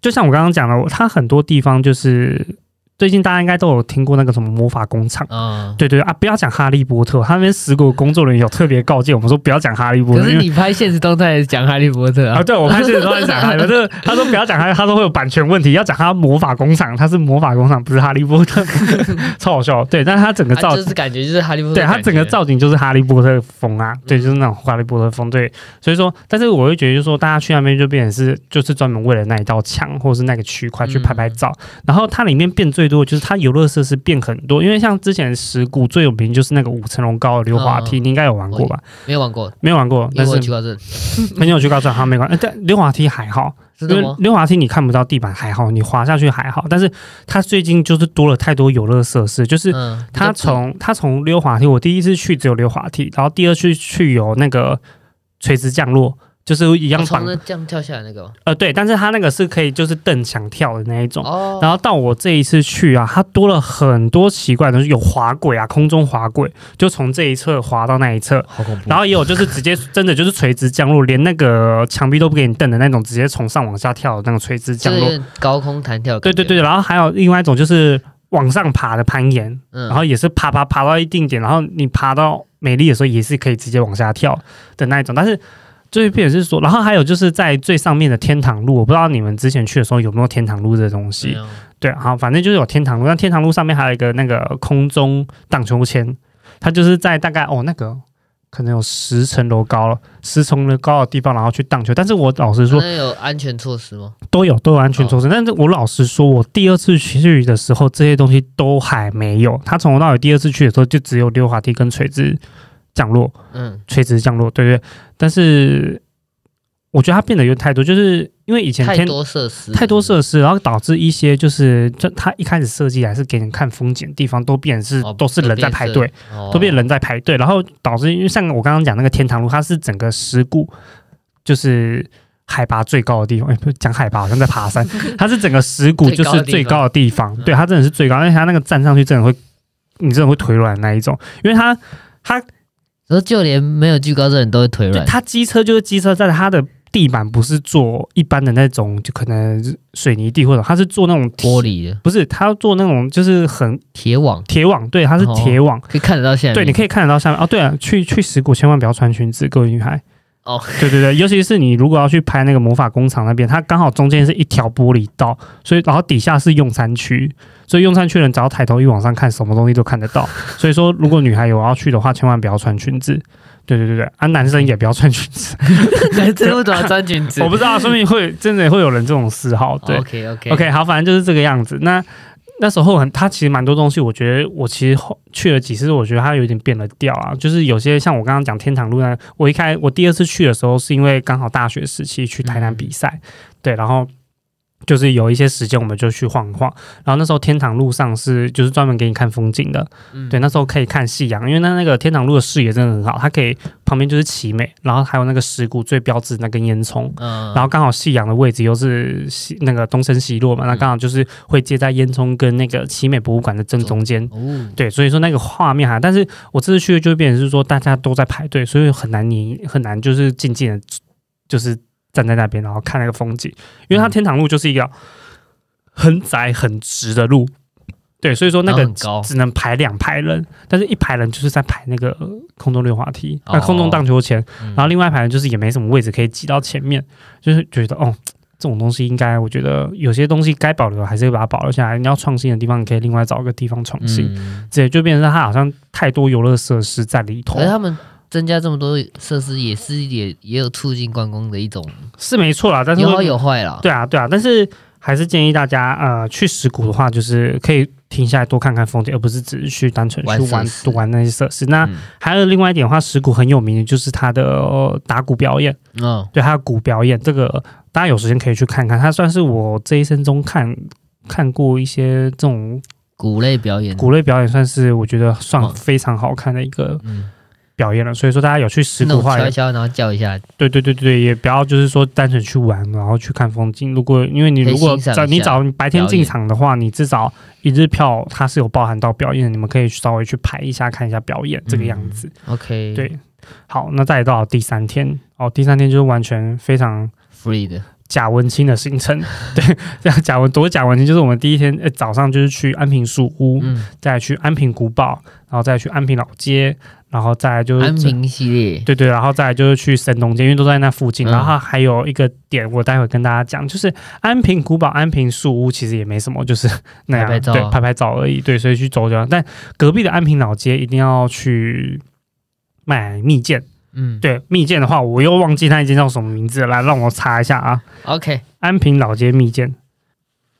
Speaker 1: 就像我刚刚讲的，它很多地方就是最近大家应该都有听过那个什么魔法工厂。
Speaker 2: 嗯，
Speaker 1: 对对啊，不要讲哈利波特，他那边石鼓工作人员有特别告诫我们说不要讲哈利波特，
Speaker 2: 可是你拍现实动态讲哈利波特
Speaker 1: 啊，
Speaker 2: 啊，
Speaker 1: 对我拍现实都在 讲哈利波特，他说不要讲哈利，他说会有版权问题，要讲他魔法工厂，他是魔法工厂，不是哈利波特，超好笑。对，但是他整个造
Speaker 2: 啊就是感觉就是哈利波特
Speaker 1: 对
Speaker 2: 的感觉，
Speaker 1: 它整个造景就是哈利波特风啊，对，就是那种哈利波特风。对，所以说，但是我会觉得，就是说，大家去那边就变成是，就是专门为了那一道墙或者是那个区块去拍拍照。然后它里面变最多就是它游乐设施变很多，因为像之前石鼓最有名就是那个五层楼高的溜滑梯，你应该有玩过吧？
Speaker 2: 没有玩过，
Speaker 1: 没有玩过，但是
Speaker 2: 我有去过这，
Speaker 1: 很有去告诉他没关系。但溜滑梯还好，因为？溜滑梯你看不到地板还好，你滑下去还好，但是它最近就是多了太多游乐设施，就是
Speaker 2: 嗯，
Speaker 1: 他
Speaker 2: 比较
Speaker 1: 从他从溜滑梯，我第一次去只有溜滑梯，然后第二次去有那个垂直降落，就是一样
Speaker 2: 从那这样跳下来那个。吗
Speaker 1: 呃对，但是他那个是可以就是蹬墙跳的那一种。
Speaker 2: 哦，
Speaker 1: 然后到我这一次去啊，它多了很多奇怪的东西，有滑轨啊，空中滑轨，就从这一侧滑到那一侧，
Speaker 2: 好恐怖，
Speaker 1: 然后也有就是直接真的就是垂直降落，连那个墙壁都不给你蹬的那种，直接从上往下跳的那种垂直降落。
Speaker 2: 高空弹跳
Speaker 1: 对对对，然后还有另外一种就是往上爬的攀岩，
Speaker 2: 嗯，
Speaker 1: 然后也是爬爬爬到一定点，然后你爬到美丽的时候也是可以直接往下跳的那一种。但是最变是说，然后还有就是在最上面的天堂路，我不知道你们之前去的时候有没有天堂路这东西。对，好，反正就是有天堂路，那天堂路上面还有一个那个空中荡秋千，它就是在大概哦那个可能有十层楼高了，十层楼高的地方，然后去荡秋。但是我老实说，
Speaker 2: 那有安全措施吗？
Speaker 1: 都有都有安全措施，但是我老实说，我第二次去的时候，这些东西都还没有。它从头到尾第二次去的时候，就只有溜滑梯跟垂直降落，
Speaker 2: 嗯，
Speaker 1: 垂直降落，对对。但是我觉得它变得有太多，就是因为以前天
Speaker 2: 太多设施，
Speaker 1: 太多设施，然后导致一些就是，就它一开始设计还是给人看风景的地方，都变是、
Speaker 2: 哦
Speaker 1: 都是人在排队，，
Speaker 2: 哦
Speaker 1: 都变人在排队，然后导致因为像我刚刚讲那个天堂路，它是整个石鼓就是海拔最高的地方，哎，不是讲海拔好像在爬山，它是整个石鼓就是最高的地方，对，它真的是最高，而且它那个站上去真的会，你真的会腿软那一种，因为它它
Speaker 2: 然后就连没有惧高症的人都会腿软，
Speaker 1: 对它机车就是机车，在它的地板不是做一般的那种，就可能水泥地或者它是做那种
Speaker 2: 玻，璃的。
Speaker 1: 不是它要做那种就是很
Speaker 2: 铁网。
Speaker 1: 铁网，对，它是铁网，
Speaker 2: 可以看得到下面，
Speaker 1: 对，你可以看得到下面。哦。对啊，去去石鼓千万不要穿裙子，各位女孩。
Speaker 2: 哦，
Speaker 1: 对对对，尤其是你如果要去拍那个魔法工厂那边，它刚好中间是一条玻璃道，所以然后底下是用餐区，所以用餐区人只要抬头一往上看，什么东西都看得到。所以说，如果女孩有要去的话，千万不要穿裙子。对对对对，啊，男生也不要穿裙子。
Speaker 2: 男生为什么要穿裙子？
Speaker 1: 我不知道，说明会真的会有人这种嗜好。对、
Speaker 2: ，OK OK
Speaker 1: OK，好，反正就是这个样子。那那时候很，他其实蛮多东西，我觉得我其实后去了几次，我觉得他有点变了调啊。就是有些像我刚刚讲天堂路那，我一开我第二次去的时候，是因为刚好大学时期去台南比赛，对，然后。就是有一些时间，我们就去晃一晃。然后那时候天堂路上是就是专门给你看风景的，
Speaker 2: 嗯。
Speaker 1: 对，那时候可以看夕阳，因为那那个天堂路的视野真的很好，它可以旁边就是奇美，然后还有那个石鼓最标志那根烟囱，
Speaker 2: 嗯，
Speaker 1: 然后刚好夕阳的位置又是西那个东升西落嘛，那刚好就是会接在烟囱跟那个奇美博物馆的正中间。
Speaker 2: 哦，
Speaker 1: 对，所以说那个画面哈，但是我这次去就会变成是说大家都在排队，所以很难你很难就是静静的，就是站在那边然后看那个风景，因为它天堂路就是一个很窄很直的路，对，所以说那个只能排两排人，但是一排人就是在排那个空中溜滑梯，那、
Speaker 2: 哦
Speaker 1: 空中荡秋千，
Speaker 2: 嗯。
Speaker 1: 然后另外一排人就是也没什么位置可以挤到前面，就是觉得哦，这种东西应该，我觉得有些东西该保留还是会把它保留下来。你要创新的地方，你可以另外找个地方创新。
Speaker 2: 嗯，
Speaker 1: 这、就变成它好像太多游乐设施在里头。
Speaker 2: 他们增加这么多设施，也是也也有促进观光的一种，
Speaker 1: 是没错啦。但是
Speaker 2: 有好有坏啦。
Speaker 1: 对啊，对啊，但是还是建议大家呃去石鼓的话，就是可以停下来多看看风景，而不是只是去单纯去
Speaker 2: 玩
Speaker 1: 玩玩那些设施。那
Speaker 2: 嗯，
Speaker 1: 还有另外一点的话，石鼓很有名的就是它的、呃打鼓表演。
Speaker 2: 嗯，
Speaker 1: 对，还有鼓表演，这个大家有时间可以去看看。它算是我这一生中看看过一些这种
Speaker 2: 鼓类表演，
Speaker 1: 鼓类表演，算是我觉得算非常好看的一个
Speaker 2: 嗯，
Speaker 1: 表演了。所以说，大家有去石鼓话，
Speaker 2: 种敲一敲，然后叫一下，
Speaker 1: 对对对对，也不要就是说单纯去玩，然后去看风景。如果因为你如果
Speaker 2: 欣赏一下
Speaker 1: 早你找白天进场的话，你至少一日票它是有包含到表演的，你们可以稍微去排一下看一下表演这个样子。
Speaker 2: OK，
Speaker 1: 对，好，那再到第三天哦，第三天就是完全非常。
Speaker 2: ，free 的，
Speaker 1: 假文清的行程，对，这样贾文多贾文清就是我们第一天、呃、早上就是去安平树屋，
Speaker 2: 嗯，
Speaker 1: 再去安平古堡，然后再去安平老街，然后再来就是
Speaker 2: 安平系列，
Speaker 1: 对对，然后再来就是去神农街，因为都在那附近。
Speaker 2: 嗯
Speaker 1: 然后还有一个点，我待会跟大家讲，就是安平古堡、安平树屋其实也没什么，就是 那样
Speaker 2: 拍拍照
Speaker 1: 对拍拍照而已。对，所以去走走。但隔壁的安平老街一定要去买蜜饯。
Speaker 2: 嗯，
Speaker 1: 对，蜜饯的话，我又忘记那一间叫什么名字了，来让我查一下啊。
Speaker 2: ，OK，
Speaker 1: 安平老街蜜饯。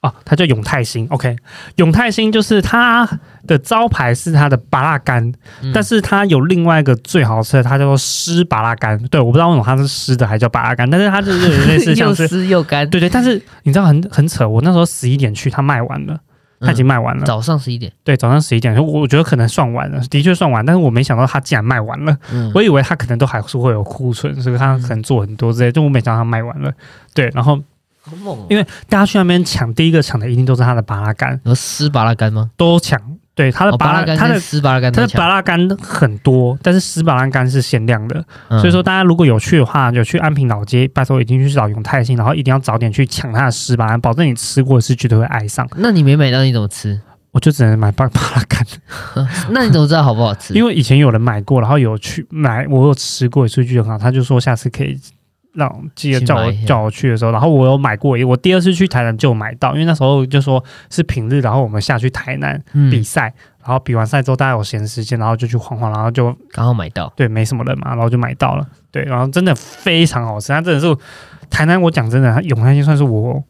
Speaker 1: 哦，它叫永泰兴，OK，永泰兴就是它的招牌是它的拔辣干，
Speaker 2: 嗯
Speaker 1: 但是它有另外一个最好吃的，它叫做湿拔辣干。对，我不知道为什么它是湿的，还叫拔辣干，但是它就是类似像
Speaker 2: 又
Speaker 1: 是，
Speaker 2: 湿又干，
Speaker 1: 对对，但是你知道很很扯，我那时候十一点去，它卖完了，它已经卖完了。
Speaker 2: 嗯早上十一点，
Speaker 1: 对，早上十一点，我我觉得可能算完了，的确算完，但是我没想到他竟然卖完了。
Speaker 2: 嗯，
Speaker 1: 我以为他可能都还是会有库存，所以他可能做很多之类，就我没想到他卖完了。对，然后
Speaker 2: 好猛哦，
Speaker 1: 因为大家去那边抢，第一个抢的一定都是他的巴拉干，
Speaker 2: 有湿巴拉干吗？
Speaker 1: 都抢。对，它的
Speaker 2: 哦，
Speaker 1: 拔拉，
Speaker 2: 干
Speaker 1: 它的
Speaker 2: 跟湿拔拉干
Speaker 1: 它，的巴拉干很多，但是湿巴拉干是限量的，
Speaker 2: 嗯
Speaker 1: 所以说大家如果有去的话，有去安平老街，拜托一定去找永泰兴，然后一定要早点去抢它的湿巴拉，保证你吃过是绝对会爱上。
Speaker 2: 那你没买到你怎么吃？
Speaker 1: 我就只能买巴巴拉干，
Speaker 2: 那你怎么知道好不好吃？
Speaker 1: 因为以前有人买过，然后有去买，我有吃过，数据很好，他就说下次可以让记得叫我叫我去的时候，然后我有买过，我第二次去台南就买到，因为那时候就说是平日，然后我们下去台南
Speaker 2: 嗯
Speaker 1: 比赛，然后比完赛之后大家有闲时间，然后就去晃晃，然后就
Speaker 2: 刚好买到，
Speaker 1: 对没什么人嘛，然后就买到了，对，然后真的非常好吃，它真的是台南，我讲真的，它永安街算是我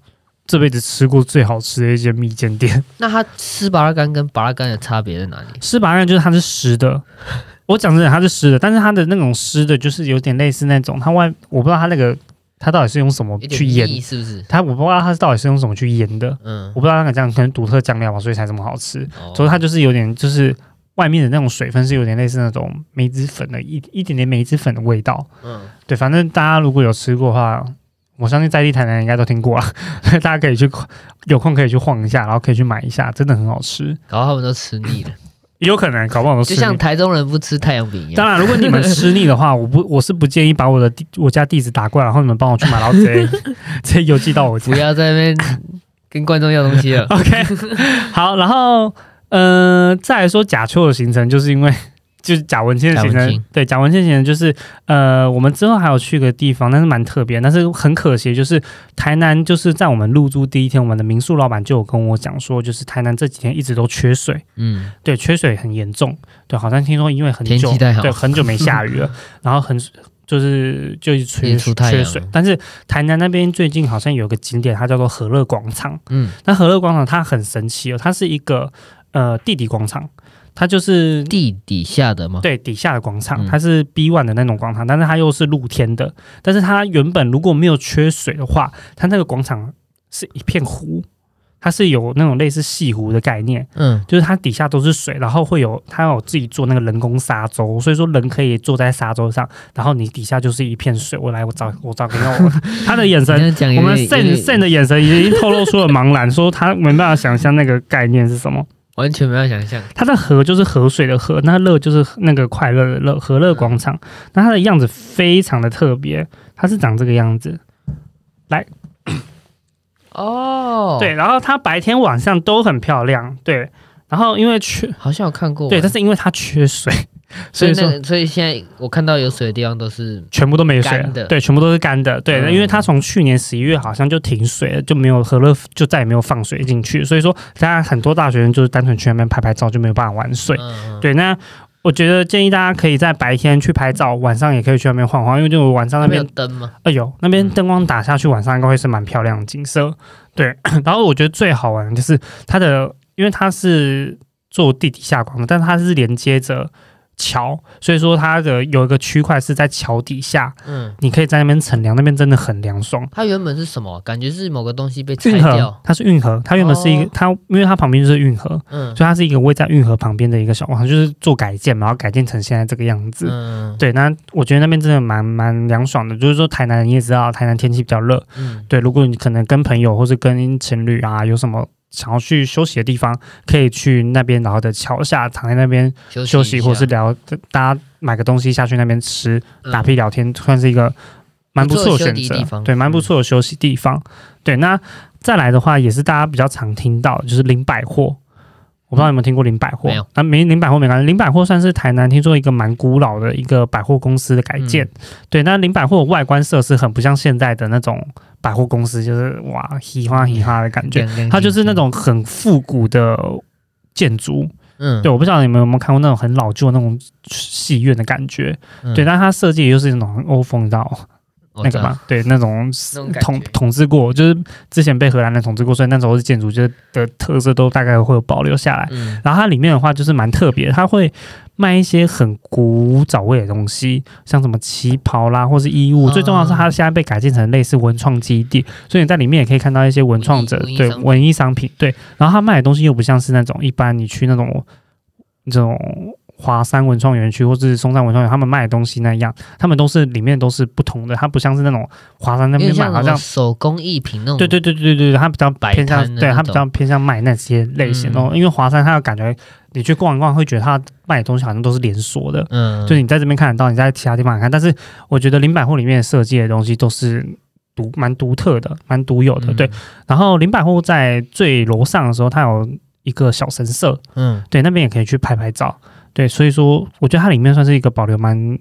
Speaker 1: 这辈子吃过最好吃的一间蜜饯店。
Speaker 2: 那它吃拔拉干跟拔拉干的差别在哪里？
Speaker 1: 湿拔干就是它是湿的，我讲真的它是湿的，但是它的那种湿的，就是有点类似那种它外我不知道它那个它到底是用什么去腌，
Speaker 2: 是不是？
Speaker 1: 它我不知道它是到底是用什么去腌的，
Speaker 2: 嗯
Speaker 1: 我，不知道那个酱可能独特酱料吧，所以才这么好吃。
Speaker 2: 哦
Speaker 1: 所以它就是有点就是外面的那种水分是有点类似那种梅子粉的一一点点梅子粉的味道。
Speaker 2: 嗯，
Speaker 1: 对，反正大家如果有吃过的话，我相信在地台南应该都听过啊，大家可以去有空可以去晃一下，然后可以去买一下，真的很好吃。
Speaker 2: 然后他们都吃腻了，
Speaker 1: 有可能搞不好都吃腻。
Speaker 2: 就像台中人不吃太阳饼一样。
Speaker 1: 当然，如果你们吃腻的话，我不 我是不建议把我的地我家地址打过来，然后你们帮我去买，然后直接 直接邮寄到我家
Speaker 2: 不。要在那边跟观众要东西了。
Speaker 1: OK，好，然后呃，再来说假秋的行程，就是因为就是贾文清的行程
Speaker 2: 贾文清，
Speaker 1: 对贾文清行程就是呃，我们之后还有去个地方，但是蛮特别，但是很可惜，就是台南就是在我们入住第一天，我们的民宿老板就有跟我讲说，就是台南这几天一直都缺水，
Speaker 2: 嗯，
Speaker 1: 对，缺水很严重，对，好像听说因为很久对很久没下雨了，然后很就是就是缺水，但是台南那边最近好像有个景点，它叫做和乐广场。
Speaker 2: 嗯，
Speaker 1: 那和乐广场它很神奇哦，它是一个呃地底广场，它就是
Speaker 2: 地底下的吗？
Speaker 1: 对底下的广场，
Speaker 2: 嗯
Speaker 1: 它是 B one 的那种广场，但是它又是露天的。但是它原本如果没有缺水的话，它那个广场是一片湖，它是有那种类似西湖的概念，
Speaker 2: 嗯，
Speaker 1: 就是它底下都是水，然后会有它有自己做那个人工沙洲，所以说人可以坐在沙洲上，然后你底下就是一片水。我来，我找我找给我 他的眼神我们 Sen Sen 的眼神已经透露出了茫然，说他没办法想象那个概念是什么。
Speaker 2: 完全没有想象。
Speaker 1: 它的河就是河水的河，那乐就是那个快乐的乐，和乐广场。那它的样子非常的特别，它是长这个样子。
Speaker 2: 来哦，
Speaker 1: 对，，然后它白天晚上都很漂亮。对，然后因为缺
Speaker 2: 好像有看过。
Speaker 1: 对，但是因为它缺水，所以说
Speaker 2: 所以现在我看到有水的地方都是
Speaker 1: 全部都没水
Speaker 2: 的
Speaker 1: 对，全部都是干的。对，
Speaker 2: 嗯
Speaker 1: 因为它从去年十一月好像就停水了，就没有和乐就再也没有放水进去，所以说大家很多大学生就是单纯去那边拍拍照，就没有办法玩水。
Speaker 2: 嗯，
Speaker 1: 对，那我觉得建议大家可以在白天去拍照，晚上也可以去那边晃晃，因为就晚上那
Speaker 2: 那边灯吗？
Speaker 1: 哎呦，那边灯光打下去，晚上应该会是蛮漂亮的景色。对，然后我觉得最好玩的就是它的，因为它是做地底下光的，但是它是连接着桥，所以说它的有一个区块是在桥底下，
Speaker 2: 嗯，
Speaker 1: 你可以在那边乘凉，那边真的很凉爽。
Speaker 2: 它原本是什么？感觉是某个东西被拆
Speaker 1: 运河
Speaker 2: 掉。，
Speaker 1: 它是运河，它原本是一个
Speaker 2: 哦
Speaker 1: 它，因为它旁边就是运河，
Speaker 2: 嗯
Speaker 1: 所以它是一个位在运河旁边的一个小广场，就是做改建嘛，然后改建成现在这个样子。
Speaker 2: 嗯
Speaker 1: 对，那我觉得那边真的蛮蛮凉爽的。就是说，台南你也知道，台南天气比较热。
Speaker 2: 嗯
Speaker 1: 对，如果你可能跟朋友或是跟情侣啊，有什么想要去休息的地方，可以去那边，然后的桥下躺在那边
Speaker 2: 休
Speaker 1: 休息，或是聊，大家买个东西下去那边吃，
Speaker 2: 嗯
Speaker 1: 打屁聊天，算是一个蛮不错的选择。对，蛮不
Speaker 2: 嗯
Speaker 1: 错的休息地方。对，那再来的话，也是大家比较常听到，就是林百货。我不知道你有没有听过林百货？那没林百货没关系，林百货算是台南听说一个蛮古老的一个百货公司的改建。
Speaker 2: 嗯
Speaker 1: 对，那林百货的外观设施很不像现在的那种百货公司，就是哇嘻哈嘻哈的感觉，它就是那种很复古的建筑。
Speaker 2: 嗯，
Speaker 1: 对，我不知道你们有没有看过那种很老旧的那种戏院的感觉。
Speaker 2: 嗯
Speaker 1: 对，但它设计也就是那种很欧风，你知道吗？
Speaker 2: 我知道
Speaker 1: 那个嘛，对，那种统统治过，就是之前被荷兰人统治过，所以那时候是建筑就是的特色都大概会有保留下来。
Speaker 2: 嗯
Speaker 1: 然后它里面的话就是蛮特别，它会卖一些很古早味的东西，像什么旗袍啦，或是衣物。
Speaker 2: 哦
Speaker 1: 最重要的是，它现在被改建成类似文创基地，所以你在里面也可以看到一些文创者对
Speaker 2: 文艺商品
Speaker 1: 对。然后他卖的东西又不像是那种一般你去那种这种华山文创园区或是松山文创园，他们卖的东西那样，他们都是里面都是不同的，它不像是那种华山那边卖好像
Speaker 2: 手工艺品那种。
Speaker 1: 对对对对对对，它比较
Speaker 2: 摆
Speaker 1: 偏向对它比较偏向卖那些类型哦、
Speaker 2: 嗯
Speaker 1: 因为华山它的感觉，你去逛一逛会觉得它卖的东西好像都是连锁的，
Speaker 2: 嗯，
Speaker 1: 就是你在这边看得到，你在其他地方看，但是我觉得林百货里面设计的东西都是独蛮独特的，蛮独有的，
Speaker 2: 嗯
Speaker 1: 对。然后林百货在最楼上的时候，它有一个小神社，
Speaker 2: 嗯，
Speaker 1: 对，那边也可以去拍拍照。对，所以说我觉得它里面算是一个保留蛮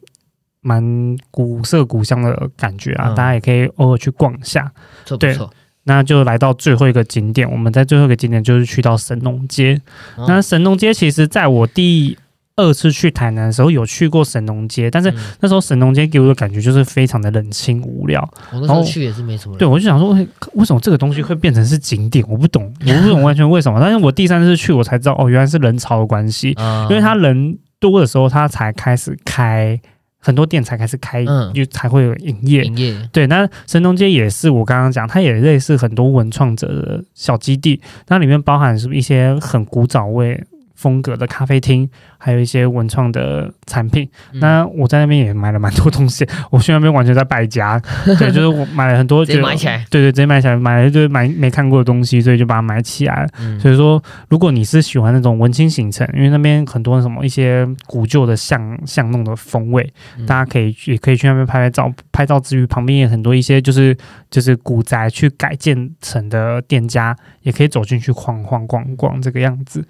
Speaker 1: 蛮古色古香的感觉啊，
Speaker 2: 嗯
Speaker 1: 大家也可以偶尔去逛一下。对
Speaker 2: 这不错。
Speaker 1: 那就来到最后一个景点，我们在最后一个景点就是去到神农街。
Speaker 2: 哦
Speaker 1: 那神农街其实在我第二次去台南的时候有去过神农街，但是
Speaker 2: 嗯
Speaker 1: 那时候神农街给我的感觉就是非常的冷清无聊。
Speaker 2: 我那时候去也是没什么。
Speaker 1: 对，我就想说，为为什么这个东西会变成是景点？我不懂，我不懂完全为什么。但是我第三次去，我才知道哦，原来是人潮的关系。
Speaker 2: 啊，
Speaker 1: 因为他人多的时候，它才开始开很多店，才开始开，
Speaker 2: 嗯
Speaker 1: 就才会有营业。
Speaker 2: 营业，
Speaker 1: 对，那神农街也是我刚刚讲，它也类似很多文创者的小基地，那里面包含是一些很古早味风格的咖啡厅，还有一些文创的产品。
Speaker 2: 嗯
Speaker 1: 那我在那边也买了蛮多东西，我去那边完全在败家，对，就是我买了很多，
Speaker 2: 直接买起来。
Speaker 1: 对对，直接买起来，买了就是买没看过的东西，所以就把它买起来了。
Speaker 2: 嗯，
Speaker 1: 所以说，如果你是喜欢那种文青行程，因为那边很多什么一些古旧的巷巷弄的风味，
Speaker 2: 嗯
Speaker 1: 大家可以也可以去那边拍拍照。拍照之余，旁边也很多一些就是就是古宅去改建成的店家，也可以走进去晃晃逛逛这个样子。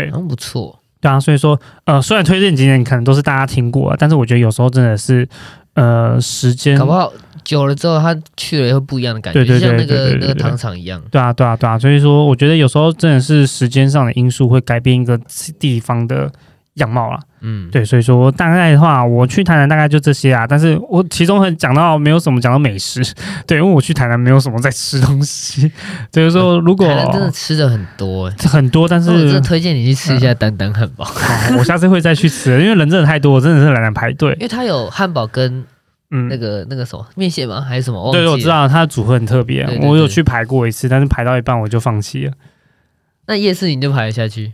Speaker 1: 对
Speaker 2: 很不错。
Speaker 1: 对啊，所以说呃，虽然推荐景点可能都是大家听过啊，但是我觉得有时候真的是呃时间
Speaker 2: 搞不好久了之后，他去了也会不一样的感觉，
Speaker 1: 对对
Speaker 2: 就像那个那个糖厂一样。
Speaker 1: 对啊，对啊，对啊，所以说我觉得有时候真的是时间上的因素会改变一个地方的样貌啦。
Speaker 2: 嗯，
Speaker 1: 对，所以说大概的话，我去台南大概就这些啊。但是我其中很讲到没有什么讲到美食，对，因为我去台南没有什么在吃东西。就是说，如果
Speaker 2: 真的吃的很多哎。
Speaker 1: 很多，但是
Speaker 2: 我真的推荐你去吃一下丹丹汉堡，
Speaker 1: 好我下次会再去吃，因为人真的太多，我真的是懒得排队
Speaker 2: 因。为它有汉堡跟
Speaker 1: 嗯
Speaker 2: 那，个那个什么面线吗？还是什么？
Speaker 1: 对，我知。道它的组合很特别，我有去排过一次，但是排到一半我就放弃了。
Speaker 2: 那夜市你就排得下去？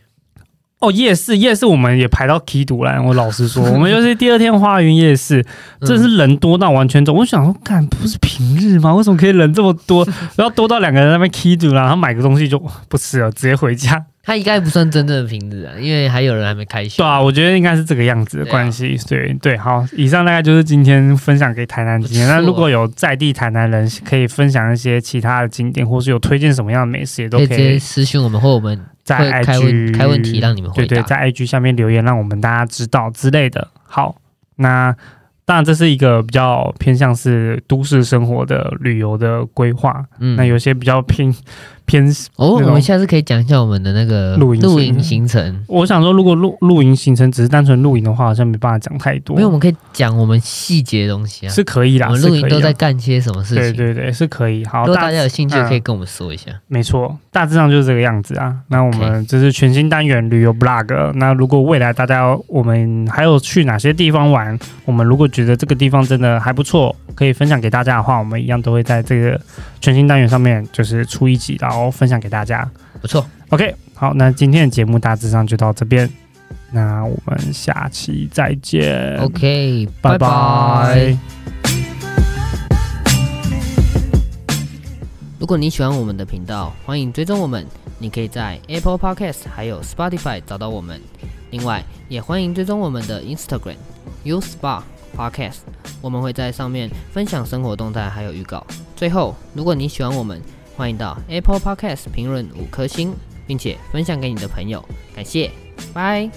Speaker 1: 哦，夜市夜市我们也排到 K 独来，我老实说，我们就是第二天花园夜市，
Speaker 2: 嗯
Speaker 1: 真的是人多到完全走。我想说，干不是平日吗？为什么可以人这么多？然后多到两个人在那边 K 独，然后买个东西就不吃了，直接回家。
Speaker 2: 它应该不算真正的平日啊，因为还有人还没开学。
Speaker 1: 对啊，我觉得应该是这个样子的关系。对对，好，以上大概就是今天分享给台南景点。那如果有在地台南人可以分享一些其他的景点，或是有推荐什么样的美食，也都
Speaker 2: 可以直接私讯我们，或我们
Speaker 1: 在 IG
Speaker 2: 问开问题让你们回
Speaker 1: 对对，在 IG 下面留言，让我们大家知道之类的。好，那当然这是一个比较偏向是都市生活的旅游的规划。
Speaker 2: 嗯
Speaker 1: 那有些比较偏偏，
Speaker 2: 哦，我们下次可以讲一下我们的那个
Speaker 1: 露营行
Speaker 2: 露营行程，
Speaker 1: 我想说，如果露露营行程只是单纯露营的话，好像没办法讲太多。
Speaker 2: 因为我们可以讲我们细节的东西啊。
Speaker 1: 是可以啦，
Speaker 2: 我们露营都在干些什么事情？
Speaker 1: 对对对，是可以。好，
Speaker 2: 如果大家有兴趣，
Speaker 1: 嗯
Speaker 2: 可以跟我们说一下。
Speaker 1: 没错，大致上就是这个样子啊。那我们这是全新单元旅游 blog。那如果未来大家我们还有去哪些地方玩，我们如果觉得这个地方真的还不错，可以分享给大家的话，我们一样都会在这个全新单元上面就是出一集，然后分享给大家。
Speaker 2: 不错
Speaker 1: ，OK，好，那今天的节目大致上就到这边，那我们下期再见
Speaker 2: OK，
Speaker 1: 拜
Speaker 2: 拜
Speaker 1: 拜。
Speaker 2: 如果你喜欢我们的频道，欢迎追踪我们。你可以在 Apple Podcast 还有 Spotify 找到我们。另外，也欢迎追踪我们的 Instagram U Spa Podcast，我们会在上面分享生活动态还有预告。最后，如果你喜欢我们，欢迎到 Apple Podcast 评论五颗星，并且分享给你的朋友。感谢，拜。